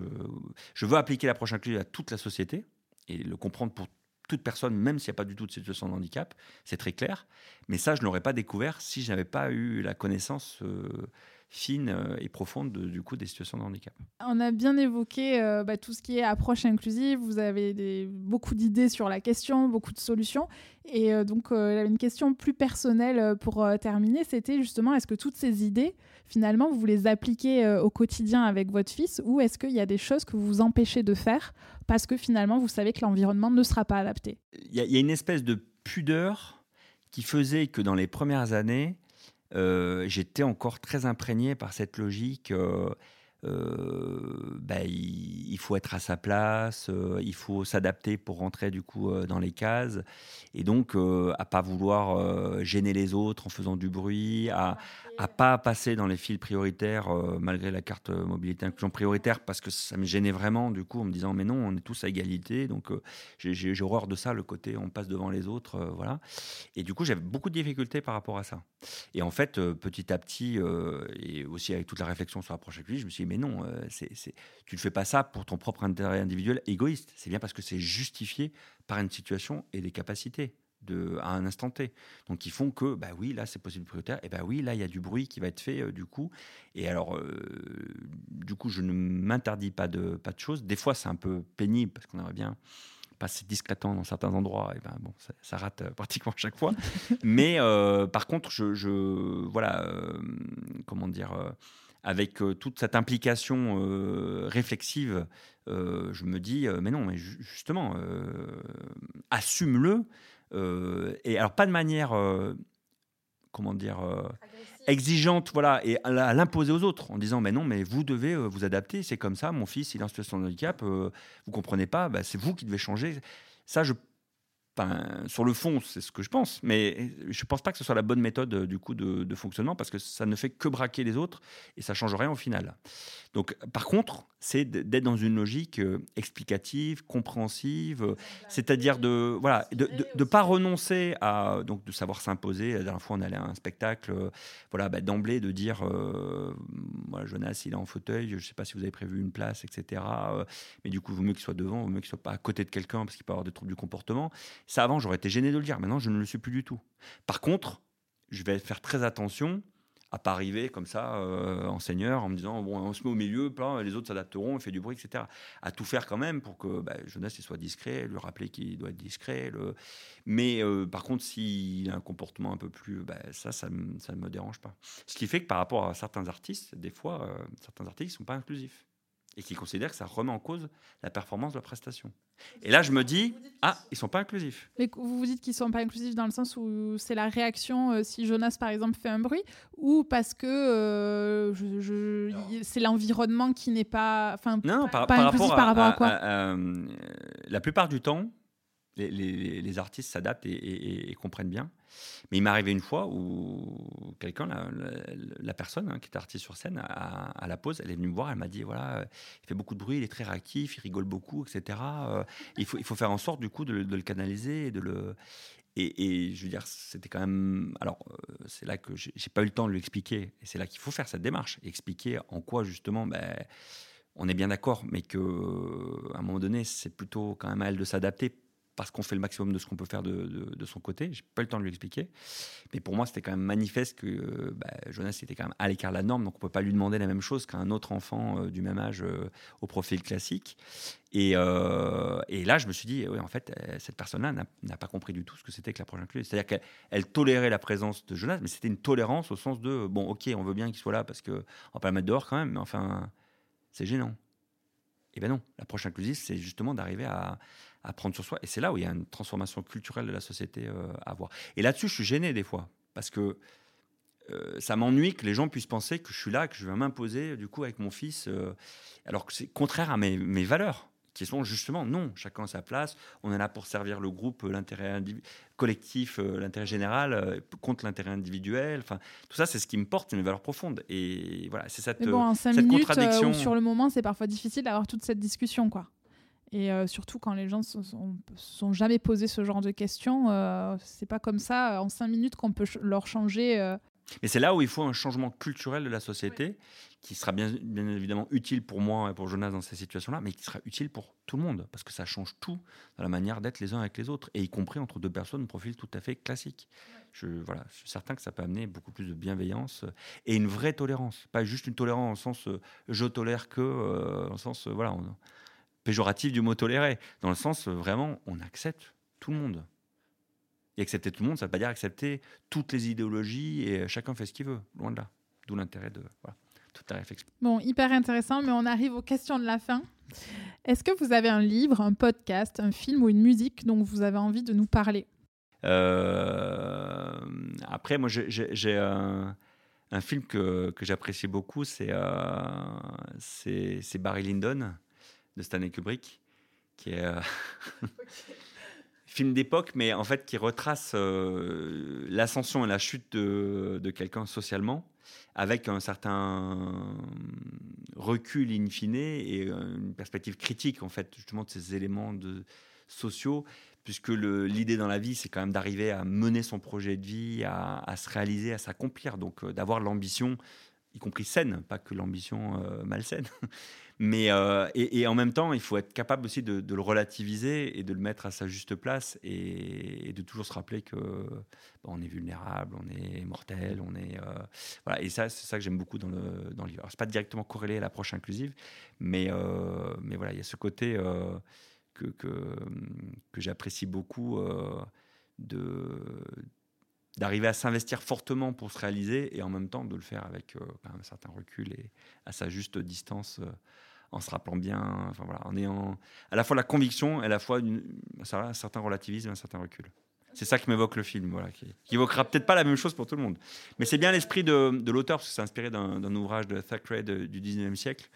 Speaker 2: je veux appliquer l'approche inclusive à toute la société et le comprendre pour toute personne, même s'il n'y a pas du tout de situation de handicap, c'est très clair. Mais ça, je ne l'aurais pas découvert si je n'avais pas eu la connaissance euh, fine euh, et profonde du coup des situations de handicap.
Speaker 1: On a bien évoqué euh, bah, tout ce qui est approche inclusive. Vous avez des, beaucoup d'idées sur la question, beaucoup de solutions. Et donc, il y avait une question plus personnelle pour terminer. C'était justement, est-ce que toutes ces idées, finalement, vous les appliquez au quotidien avec votre fils ou est-ce qu'il y a des choses que vous vous empêchez de faire parce que finalement, vous savez que l'environnement ne sera pas adapté?
Speaker 2: Il y, a une espèce de pudeur qui faisait que dans les premières années, euh, j'étais encore très imprégné par cette logique. Euh, euh, bah, il, faut être à sa place, il faut s'adapter pour rentrer du coup dans les cases, et donc à pas vouloir gêner les autres en faisant du bruit, à, à pas passer dans les fils prioritaires euh, malgré la carte mobilité inclusion prioritaire parce que ça me gênait vraiment du coup en me disant mais non on est tous à égalité. Donc euh, j'ai horreur de ça le côté on passe devant les autres euh, voilà. Et du coup j'avais beaucoup de difficultés par rapport à ça. Et en fait petit à petit et aussi avec toute la réflexion sur l'approche lui je me suis dit mais non c'est tu ne fais pas ça pour ton propre intérêt individuel égoïste c'est bien parce que c'est justifié par une situation et des capacités de, à un instant T. Donc ils font que, bah oui, là c'est possible prioritaire, et bah oui, là il y a du bruit qui va être fait euh, du coup. Et alors, euh, du coup, je ne m'interdis pas de, pas de choses. Des fois c'est un peu pénible parce qu'on aimerait bien pas assez discrètement dans certains endroits, et ben bon, ça, rate pratiquement chaque fois. Mais par contre, je, je voilà, comment dire avec euh, toute cette implication euh, réflexive, euh, je me dis, mais non, mais justement, assume-le. et alors, pas de manière, comment dire, exigeante, voilà, et à l'imposer aux autres, en disant, mais non, mais vous devez vous adapter, c'est comme ça, mon fils, il est en situation de handicap, vous comprenez pas, bah, c'est vous qui devez changer. Ça, je sur le fond, c'est ce que je pense, mais je ne pense pas que ce soit la bonne méthode euh, du coup de, fonctionnement parce que ça ne fait que braquer les autres et ça change rien au final. Donc, par contre, c'est d'être dans une logique euh, explicative, compréhensive, euh, c'est-à-dire de voilà, de, de, pas renoncer à donc de savoir s'imposer. La dernière fois, on allait à un spectacle, voilà, bah, d'emblée de dire, voilà, Jonas, il est en fauteuil, je ne sais pas si vous avez prévu une place, etc. mais du coup, il vaut mieux qu'il soit devant, il vaut mieux qu'il soit pas à côté de quelqu'un parce qu'il peut avoir des troubles du comportement. Ça, avant, j'aurais été gêné de le dire. Maintenant, je ne le suis plus du tout. Par contre, je vais faire très attention à pas arriver comme ça euh, en seigneur en me disant bon on se met au milieu les autres s'adapteront il fait du bruit etc à tout faire quand même pour que bah, il soit discret lui rappeler qu'il doit être discret mais euh, par contre s'il a un comportement un peu plus bah, ça ça, ne me dérange pas ce qui fait que par rapport à certains artistes des fois euh, certains artistes sont pas inclusifs et qui considèrent que ça remet en cause la performance de la prestation. Et là, je me dis, ah, ils sont pas inclusifs.
Speaker 1: Mais vous vous dites qu'ils sont pas inclusifs dans le sens où c'est la réaction euh, si Jonas, par exemple, fait un bruit, ou parce que euh, je, c'est l'environnement qui n'est pas, enfin,
Speaker 2: non, par, inclusif par rapport à, quoi euh, La plupart du temps, les, artistes s'adaptent et, comprennent bien. Mais il m'est arrivé une fois où quelqu'un, la, personne hein, qui était artiste sur scène, à, la pause, elle est venue me voir, elle m'a dit voilà, il fait beaucoup de bruit, il est très réactif, il rigole beaucoup, etc. Euh, il, faut, il faut faire en sorte du coup de, le canaliser et de le. Et, je veux dire, c'était quand même. Alors, euh, c'est là que j'ai pas eu le temps de lui expliquer. Et c'est là qu'il faut faire cette démarche, expliquer en quoi justement. Ben, on est bien d'accord, mais que à un moment donné, c'est plutôt quand même à elle de s'adapter parce qu'on fait le maximum de ce qu'on peut faire de, son côté. J'ai pas eu le temps de lui expliquer. Mais pour moi, c'était quand même manifeste que euh, bah, Jonas était quand même à l'écart de la norme, donc on peut pas lui demander la même chose qu'un autre enfant euh, du même âge euh, au profil classique. Et, là, je me suis dit, oui, en fait, cette personne-là n'a pas compris du tout ce que c'était que l'approche inclusive. C'est-à-dire qu'elle tolérait la présence de Jonas, mais c'était une tolérance au sens de, bon, ok, on veut bien qu'il soit là parce qu'on va pas le mettre dehors quand même, mais enfin, c'est gênant. Et eh ben non, l'approche inclusive, c'est justement d'arriver à, à prendre sur soi. Et c'est là où il y a une transformation culturelle de la société euh, à voir. Et là-dessus, je suis gêné des fois, parce que euh, ça m'ennuie que les gens puissent penser que je suis là, que je vais m'imposer du coup avec mon fils, euh, alors que c'est contraire à mes, mes, valeurs, qui sont justement non, chacun à sa place, on est là pour servir le groupe, l'intérêt collectif, l'intérêt général, contre l'intérêt individuel. Enfin, tout ça, c'est ce qui me porte, c'est mes valeurs profondes. Et voilà, c'est cette,
Speaker 1: bon, cette minutes, contradiction. sur le moment, c'est parfois difficile d'avoir toute cette discussion, quoi. Et euh, surtout quand les gens ne se sont, jamais posé ce genre de questions, euh, c'est pas comme ça euh, en cinq minutes qu'on peut leur changer. Euh.
Speaker 2: Et c'est là où il faut un changement culturel de la société qui sera bien, bien, évidemment utile pour moi et pour Jonas dans ces situations-là, mais qui sera utile pour tout le monde parce que ça change tout dans la manière d'être les uns avec les autres, et y compris entre deux personnes de profil tout à fait classique. Je, voilà, je suis certain que ça peut amener beaucoup plus de bienveillance et une vraie tolérance, pas juste une tolérance en sens je tolère que, en sens voilà. On, péjoratif du mot tolérer, dans le sens euh, vraiment, on accepte tout le monde. Et accepter tout le monde, ça ne veut pas dire accepter toutes les idéologies et chacun fait ce qu'il veut, loin de là. D'où l'intérêt de voilà, toute la réflexion.
Speaker 1: Bon, hyper intéressant, mais on arrive aux questions de la fin. Est-ce que vous avez un livre, un podcast, un film ou une musique dont vous avez envie de nous parler?
Speaker 2: Euh, Après, moi, j'ai un, un, film que, que j'apprécie beaucoup, c'est euh, Barry Lyndon de Stanley Kubrick, qui est euh, film d'époque, mais en fait qui retrace euh, l'ascension et la chute de, quelqu'un socialement, avec un certain recul in fine et une perspective critique en fait justement de ces éléments de, sociaux, puisque l'idée dans la vie, c'est quand même d'arriver à mener son projet de vie, à, se réaliser, à s'accomplir, donc euh, d'avoir l'ambition, y compris saine, pas que l'ambition malsaine, mais, euh, et, en même temps, il faut être capable aussi de, le relativiser et de le mettre à sa juste place et, de toujours se rappeler que on est vulnérable, on est mortel, on est euh, voilà. Et ça, c'est ça que j'aime beaucoup dans le dans le livre. C'est pas directement corrélé à l'approche inclusive, mais euh, mais voilà, il y a ce côté que, que, que j'apprécie beaucoup de d'arriver à s'investir fortement pour se réaliser et en même temps de le faire avec un certain recul et à sa juste distance en se rappelant bien, voilà, en ayant à la fois la conviction et à la fois un certain relativisme, un certain recul. C'est ça qui m'évoque le film, qui, évoquera peut-être pas la même chose pour tout le monde. Mais c'est bien l'esprit de, de l'auteur, parce que c'est inspiré d'un ouvrage de Thackeray du 19e siècle.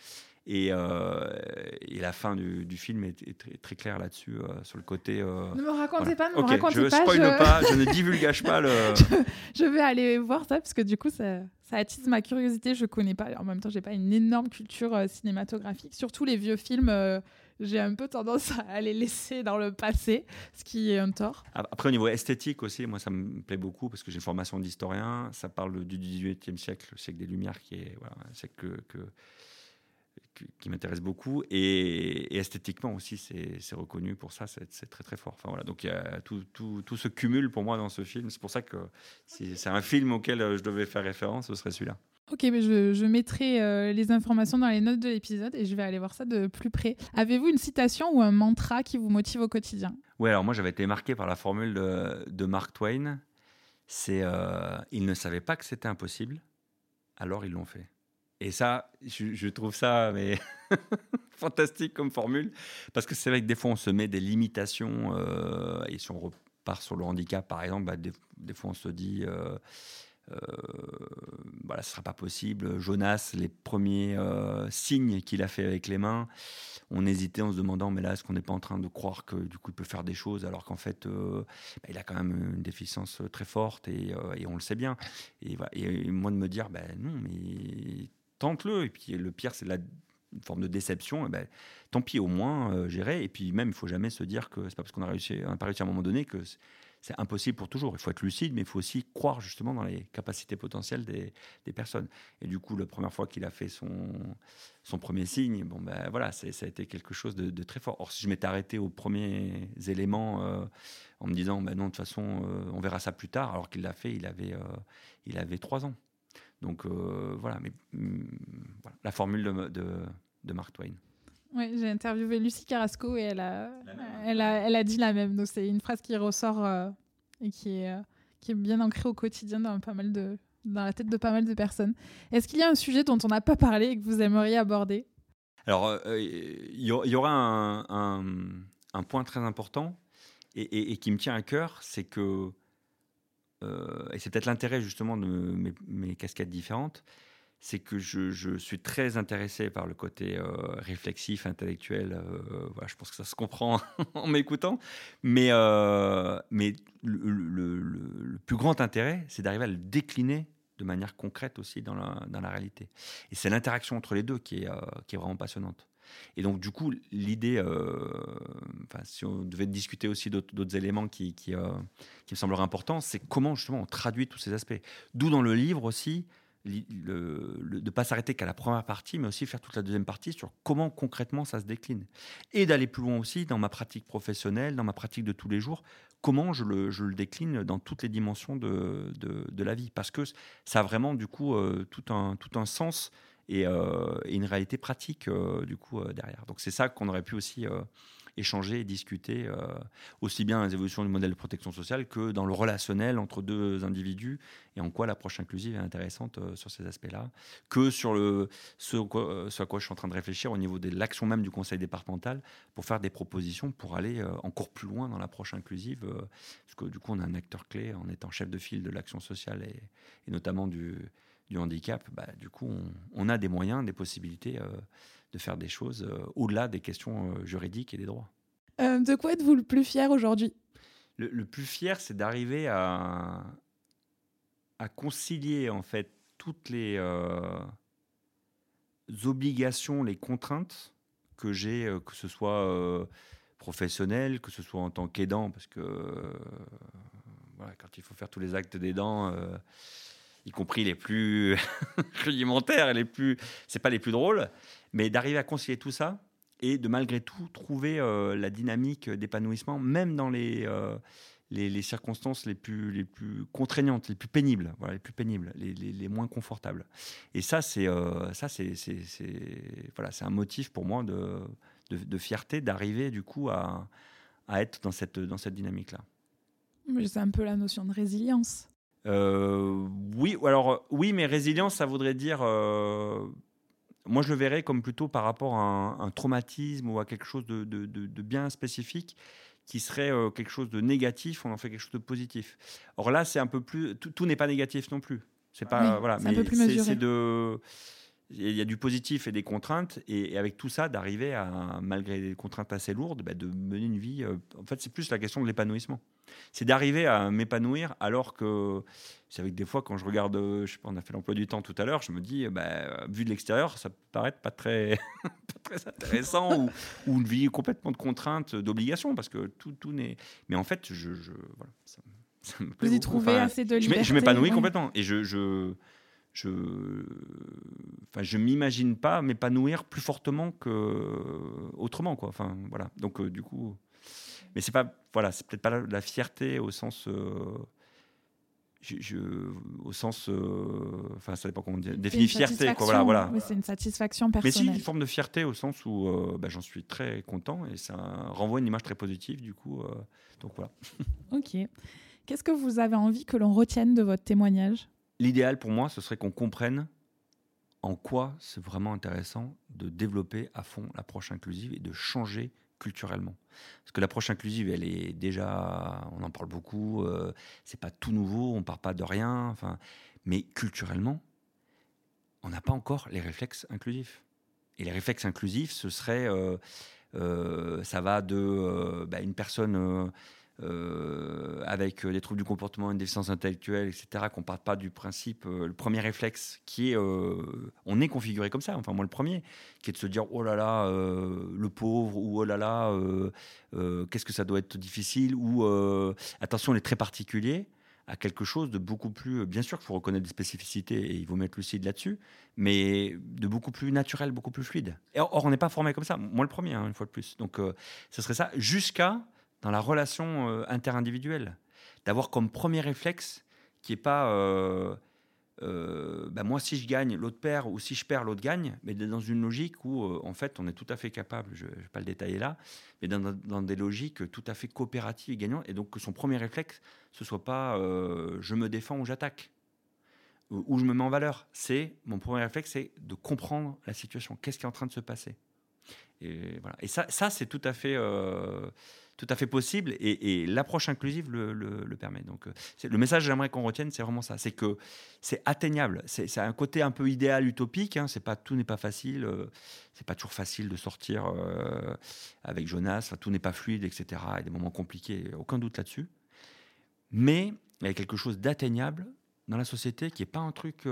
Speaker 2: Et, euh, et, la fin du, du film est, très, très claire là-dessus, euh, sur le côté. Euh,
Speaker 1: ne me racontez pas, ne
Speaker 2: me
Speaker 1: racontez
Speaker 2: je
Speaker 1: pas.
Speaker 2: Spoil je... pas, je ne divulgage pas le.
Speaker 1: je, vais aller voir ça parce que du coup, ça, ça attise ma curiosité. Je connais pas. En même temps, j'ai pas une énorme culture cinématographique. Surtout les vieux films, j'ai un peu tendance à les laisser dans le passé, ce qui est un tort.
Speaker 2: Après, au niveau esthétique aussi, moi, ça me plaît beaucoup parce que j'ai une formation d'historien. Ça parle du 18e siècle, le siècle des Lumières, qui est voilà, un siècle que, que qui m'intéresse beaucoup. Et, esthétiquement aussi, c'est reconnu pour ça, c'est très très fort. Enfin, voilà, donc tout, tout, tout, se cumule pour moi dans ce film. C'est pour ça que si c'est un film auquel euh, je devais faire référence, ce serait celui-là.
Speaker 1: Ok, mais je, je mettrai euh, les informations dans les notes de l'épisode et je vais aller voir ça de plus près. Avez-vous une citation ou un mantra qui vous motive au quotidien?
Speaker 2: Oui, alors moi j'avais été marqué par la formule de, de Mark Twain. C'est euh, ils ne savaient pas que c'était impossible, alors ils l'ont fait. Et ça, je, trouve ça mais fantastique comme formule, parce que c'est vrai que des fois on se met des limitations, euh, et si on repart sur le handicap par exemple, bah, des, fois on se dit, euh, euh, voilà, ce sera pas possible. Jonas, les premiers euh, signes qu'il a fait avec les mains, on hésitait en se demandant, mais là, est-ce qu'on n'est pas en train de croire que du coup il peut faire des choses, alors qu'en fait, bah, il a quand même une déficience très forte et, et on le sait bien. Et, et, moi de me dire, ben non, mais tente-le. Et puis le pire, c'est la forme de déception. Et ben, tant pis, au moins, euh, gérer. Et puis même, il faut jamais se dire que c'est pas parce qu'on a réussi, on pas réussi à un moment donné que c'est impossible pour toujours. Il faut être lucide, mais il faut aussi croire justement dans les capacités potentielles des, personnes. Et du coup, la première fois qu'il a fait son, son premier signe, bon ben voilà, ça a été quelque chose de, très fort. Or, si je m'étais arrêté aux premiers éléments euh, en me disant, ben non, de toute façon, euh, on verra ça plus tard, alors qu'il l'a fait, il avait, il avait trois ans. Donc euh, voilà, mais mm, la formule de, de, Mark Twain.
Speaker 1: Oui, j'ai interviewé Lucie Carrasco et elle a, elle a, elle a dit la même. Donc c'est une phrase qui ressort euh, et qui est, euh, qui est bien ancrée au quotidien dans, pas mal de, dans la tête de pas mal de personnes. Est-ce qu'il y a un sujet dont on n'a pas parlé et que vous aimeriez aborder?
Speaker 2: Alors, il y, aura un, un, point très important et, et, qui me tient à cœur, c'est que euh, et c'est peut-être l'intérêt justement de mes, casquettes différentes, c'est que je, suis très intéressé par le côté euh, réflexif, intellectuel. Euh, je pense que ça se comprend en m'écoutant. Mais, mais le, plus grand intérêt, c'est d'arriver à le décliner de manière concrète aussi dans la, dans la réalité. Et c'est l'interaction entre les deux qui est, qui est vraiment passionnante. Et donc, du coup, l'idée, euh, si on devait discuter aussi d'autres éléments euh, qui, me sembleraient importants, c'est comment justement on traduit tous ces aspects. D'où dans le livre aussi, de ne pas s'arrêter qu'à la première partie, mais aussi faire toute la deuxième partie sur comment concrètement ça se décline. Et d'aller plus loin aussi dans ma pratique professionnelle, dans ma pratique de tous les jours, comment je le, décline dans toutes les dimensions de, la vie. Parce que ça a vraiment du coup euh, tout, un, tout un sens euh, et, une réalité pratique euh, du coup euh, derrière. Donc c'est ça qu'on aurait pu aussi échanger et discuter aussi bien dans les évolutions du modèle de protection sociale que dans le relationnel entre deux individus et en quoi l'approche inclusive est intéressante sur ces aspects-là, que sur le, ce, ce, à quoi je suis en train de réfléchir au niveau de l'action même du conseil départemental pour faire des propositions pour aller encore plus loin dans l'approche inclusive, parce que du coup on a un acteur clé en étant chef de file de l'action sociale et notamment du du handicap, bah, du coup, on, a des moyens, des possibilités euh, de faire des choses euh, au-delà des questions euh, juridiques et des droits.
Speaker 1: de quoi êtes-vous le plus fier aujourd'hui?
Speaker 2: Le, plus fier, c'est d'arriver à, à concilier en fait toutes les obligations, les contraintes que j'ai, que ce soit professionnel, que ce soit en tant qu'aidant, parce que voilà, quand il faut faire tous les actes d'aidant y compris les plus rudimentaires et les plus, c'est pas les plus drôles, mais d'arriver à concilier tout ça et de malgré tout trouver euh, la dynamique d'épanouissement, même dans les, euh, les, circonstances les plus, les plus contraignantes, les plus pénibles, les plus pénibles, les, les, moins confortables. Et ça, c'est euh, voilà, un motif pour moi de, de, fierté d'arriver du coup à, à, être dans cette, dans cette dynamique-là.
Speaker 1: C'est un peu la notion de résilience.
Speaker 2: Euh, oui, alors oui, mais résilience, ça voudrait dire. Euh, moi, je le verrais comme plutôt par rapport à un, traumatisme ou à quelque chose de, de, de, bien spécifique qui serait euh, quelque chose de négatif, on en fait quelque chose de positif. Or là, c'est un peu plus. Tout, n'est pas négatif non plus. C'est pas voilà, mais c'est de il y a du positif et des contraintes, et, avec tout ça, d'arriver à, malgré des contraintes assez lourdes, bah, de mener une vie. Euh, en fait, c'est plus la question de l'épanouissement. C'est d'arriver à m'épanouir alors que c'est avec des fois quand je regarde, euh, je sais pas, on a fait l'emploi du temps tout à l'heure, je me dis, bah, vu de l'extérieur, ça peut paraître pas très, très intéressant ou, ou, une vie complètement de contraintes, d'obligations, parce que tout, tout n'est. Mais en fait, je, je voilà, ça,
Speaker 1: me plaît Vous y trouvez assez de liberté.
Speaker 2: Je m'épanouis complètement et je, je je enfin je m'imagine pas m'épanouir plus fortement que autrement quoi. Enfin voilà. Donc euh, du coup mais c'est pas voilà c'est peut-être pas la, fierté au sens euh, je, au sens euh, enfin ça dépend comment on définit fierté quoi voilà voilà.
Speaker 1: C'est une satisfaction personnelle
Speaker 2: mais si une forme de fierté au sens où bah, j'en suis très content et ça renvoie une image très positive du coup donc voilà.
Speaker 1: Ok. Qu'est-ce que vous avez envie que l'on retienne de votre témoignage?
Speaker 2: L'idéal pour moi, ce serait qu'on comprenne en quoi c'est vraiment intéressant de développer à fond l'approche inclusive et de changer culturellement. Parce que l'approche inclusive, elle est déjà, on en parle beaucoup, euh, c'est pas tout nouveau, on part pas de rien, enfin, mais culturellement, on n'a pas encore les réflexes inclusifs. Et les réflexes inclusifs, ce serait, euh, euh, ça va de bah, une personne euh, avec euh, des troubles du comportement, une déficience intellectuelle, etc., qu'on parte pas du principe, euh, le premier réflexe qui est, on est configuré comme ça, enfin moi le premier, qui est de se dire oh là là, le pauvre, ou oh là là, qu'est-ce que ça doit être difficile, ou attention, on est très particulier à quelque chose de beaucoup plus, bien sûr qu'il faut reconnaître des spécificités et il faut mettre lucide là-dessus, mais de beaucoup plus naturel, beaucoup plus fluide. Or, on n'est pas formé comme ça, moi le premier, hein, une fois de plus. Donc ce serait ça, jusqu'à dans la relation euh, interindividuelle. D'avoir comme premier réflexe qui n'est pas euh, euh, bah, moi si je gagne, l'autre perd, ou si je perds, l'autre gagne, mais dans une logique où en fait on est tout à fait capable, je ne vais pas le détailler là, mais dans, des logiques tout à fait coopératives et gagnantes, et donc que son premier réflexe, ce soit pas je me défends ou j'attaque, ou je me mets en valeur. C'est mon premier réflexe, c'est de comprendre la situation, qu'est-ce qui est en train de se passer. Et, voilà. et ça, ça c'est tout à fait tout à fait possible et, l'approche inclusive le, permet. Donc, euh, le message que j'aimerais qu'on retienne, c'est vraiment ça c'est que c'est atteignable. C'est un côté un peu idéal, utopique. Hein, pas, tout n'est pas facile. Euh, c'est pas toujours facile de sortir euh, avec Jonas. tout n'est pas fluide, etc. Il y a des moments compliqués, aucun doute là-dessus. Mais il y a quelque chose d'atteignable dans la société qui n'est pas un truc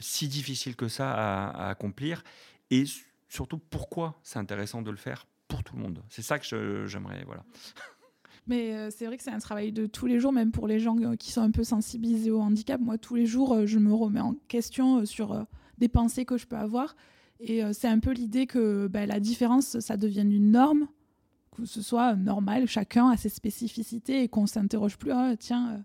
Speaker 2: si difficile que ça à accomplir. Et surtout, pourquoi c'est intéressant de le faire? Pour tout le monde. C'est ça que j'aimerais, voilà.
Speaker 1: Mais euh, c'est vrai que c'est un travail de tous les jours, même pour les gens euh, qui sont un peu sensibilisés au handicap. Moi, tous les jours, euh, je me remets en question sur des pensées que je peux avoir. Et c'est un peu l'idée que bah, la différence, ça devienne une norme, que ce soit normal, chacun a ses spécificités et qu'on s'interroge plus, ah, tiens,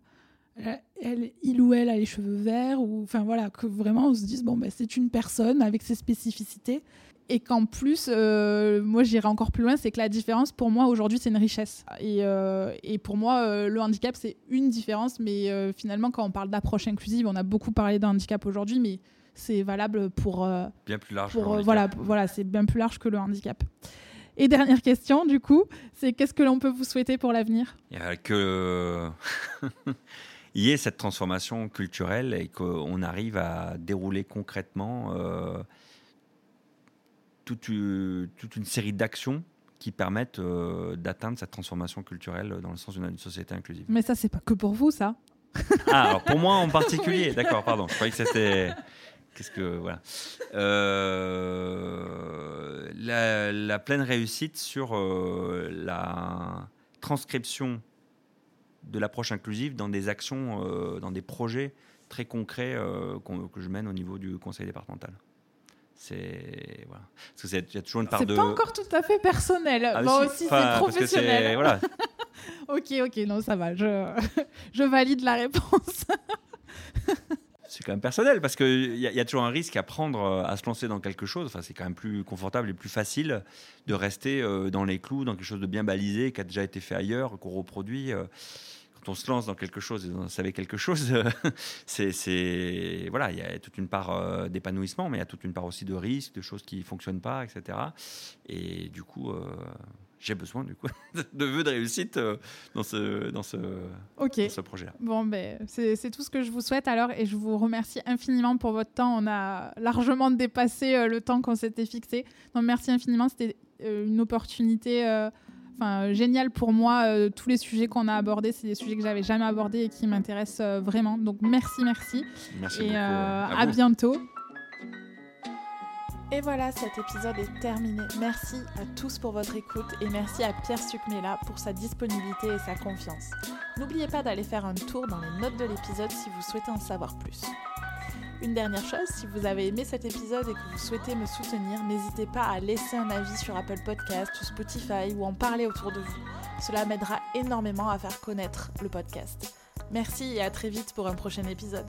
Speaker 1: elle, il ou elle a les cheveux verts, ou enfin voilà, que vraiment on se dise, bon, ben, c'est une personne avec ses spécificités et qu'en plus, euh, moi j'irai encore plus loin, c'est que la différence pour moi aujourd'hui c'est une richesse. Et, euh, et pour moi, euh, le handicap c'est une différence, mais finalement quand on parle d'approche inclusive, on a beaucoup parlé d'un handicap aujourd'hui, mais c'est valable pour.
Speaker 2: bien plus large.
Speaker 1: Pour, voilà, voilà c'est bien plus large que le handicap. Et dernière question, du coup, c'est qu'est-ce que l'on peut vous souhaiter pour l'avenir?
Speaker 2: Que. Il y ait cette transformation culturelle et qu'on arrive à dérouler concrètement toute, une série d'actions qui permettent euh, d'atteindre cette transformation culturelle dans le sens d'une société inclusive.
Speaker 1: Mais ça, c'est pas que pour vous, ça.
Speaker 2: ah, alors pour moi en particulier, d'accord, pardon. Je croyais que c'était. Qu'est-ce que. Voilà. Euh, la, pleine réussite sur euh, la transcription de l'approche inclusive dans des actions, dans des projets très concrets que je mène au niveau du conseil départemental. C'est voilà. Parce que y a toujours une part de.
Speaker 1: C'est pas encore tout à fait personnel. Ah, Moi aussi, c'est professionnel. Voilà. ok, ok, non, ça va. Je, je valide la réponse.
Speaker 2: quand même personnel parce qu'il y, a- y a toujours un risque à prendre, euh, à se lancer dans quelque chose. Enfin, c'est quand même plus confortable et plus facile de rester euh, dans les clous, dans quelque chose de bien balisé, qui a déjà été fait ailleurs, qu'on reproduit. Quand on se lance dans quelque chose et on savait quelque chose, c'est, voilà, il y a toute une part euh, d'épanouissement, mais il y a toute une part aussi de risque, de choses qui fonctionnent pas, etc. Et du coup, euh, j'ai besoin du coup de vœux de réussite euh, dans ce, dans ce, projet-là.
Speaker 1: Bon, ben, c'est tout ce que je vous souhaite alors et je vous remercie infiniment pour votre temps. On a largement dépassé le temps qu'on s'était fixé. Donc, merci infiniment. C'était une opportunité euh, enfin, géniale pour moi. Euh, tous les sujets qu'on a abordés, c'est des sujets que j'avais jamais abordés et qui m'intéressent euh, vraiment. Donc, merci, merci.
Speaker 2: Merci
Speaker 1: et
Speaker 2: beaucoup.
Speaker 1: euh,
Speaker 2: euh,
Speaker 1: à
Speaker 2: vous.
Speaker 1: bientôt.
Speaker 3: Et voilà, cet épisode est terminé. Merci à tous pour votre écoute et merci à Pierre Sucmela pour sa disponibilité et sa confiance. N'oubliez pas d'aller faire un tour dans les notes de l'épisode si vous souhaitez en savoir plus. Une dernière chose, si vous avez aimé cet épisode et que vous souhaitez me soutenir, n'hésitez pas à laisser un avis sur Apple Podcast ou Spotify ou en parler autour de vous. Cela m'aidera énormément à faire connaître le podcast. Merci et à très vite pour un prochain épisode.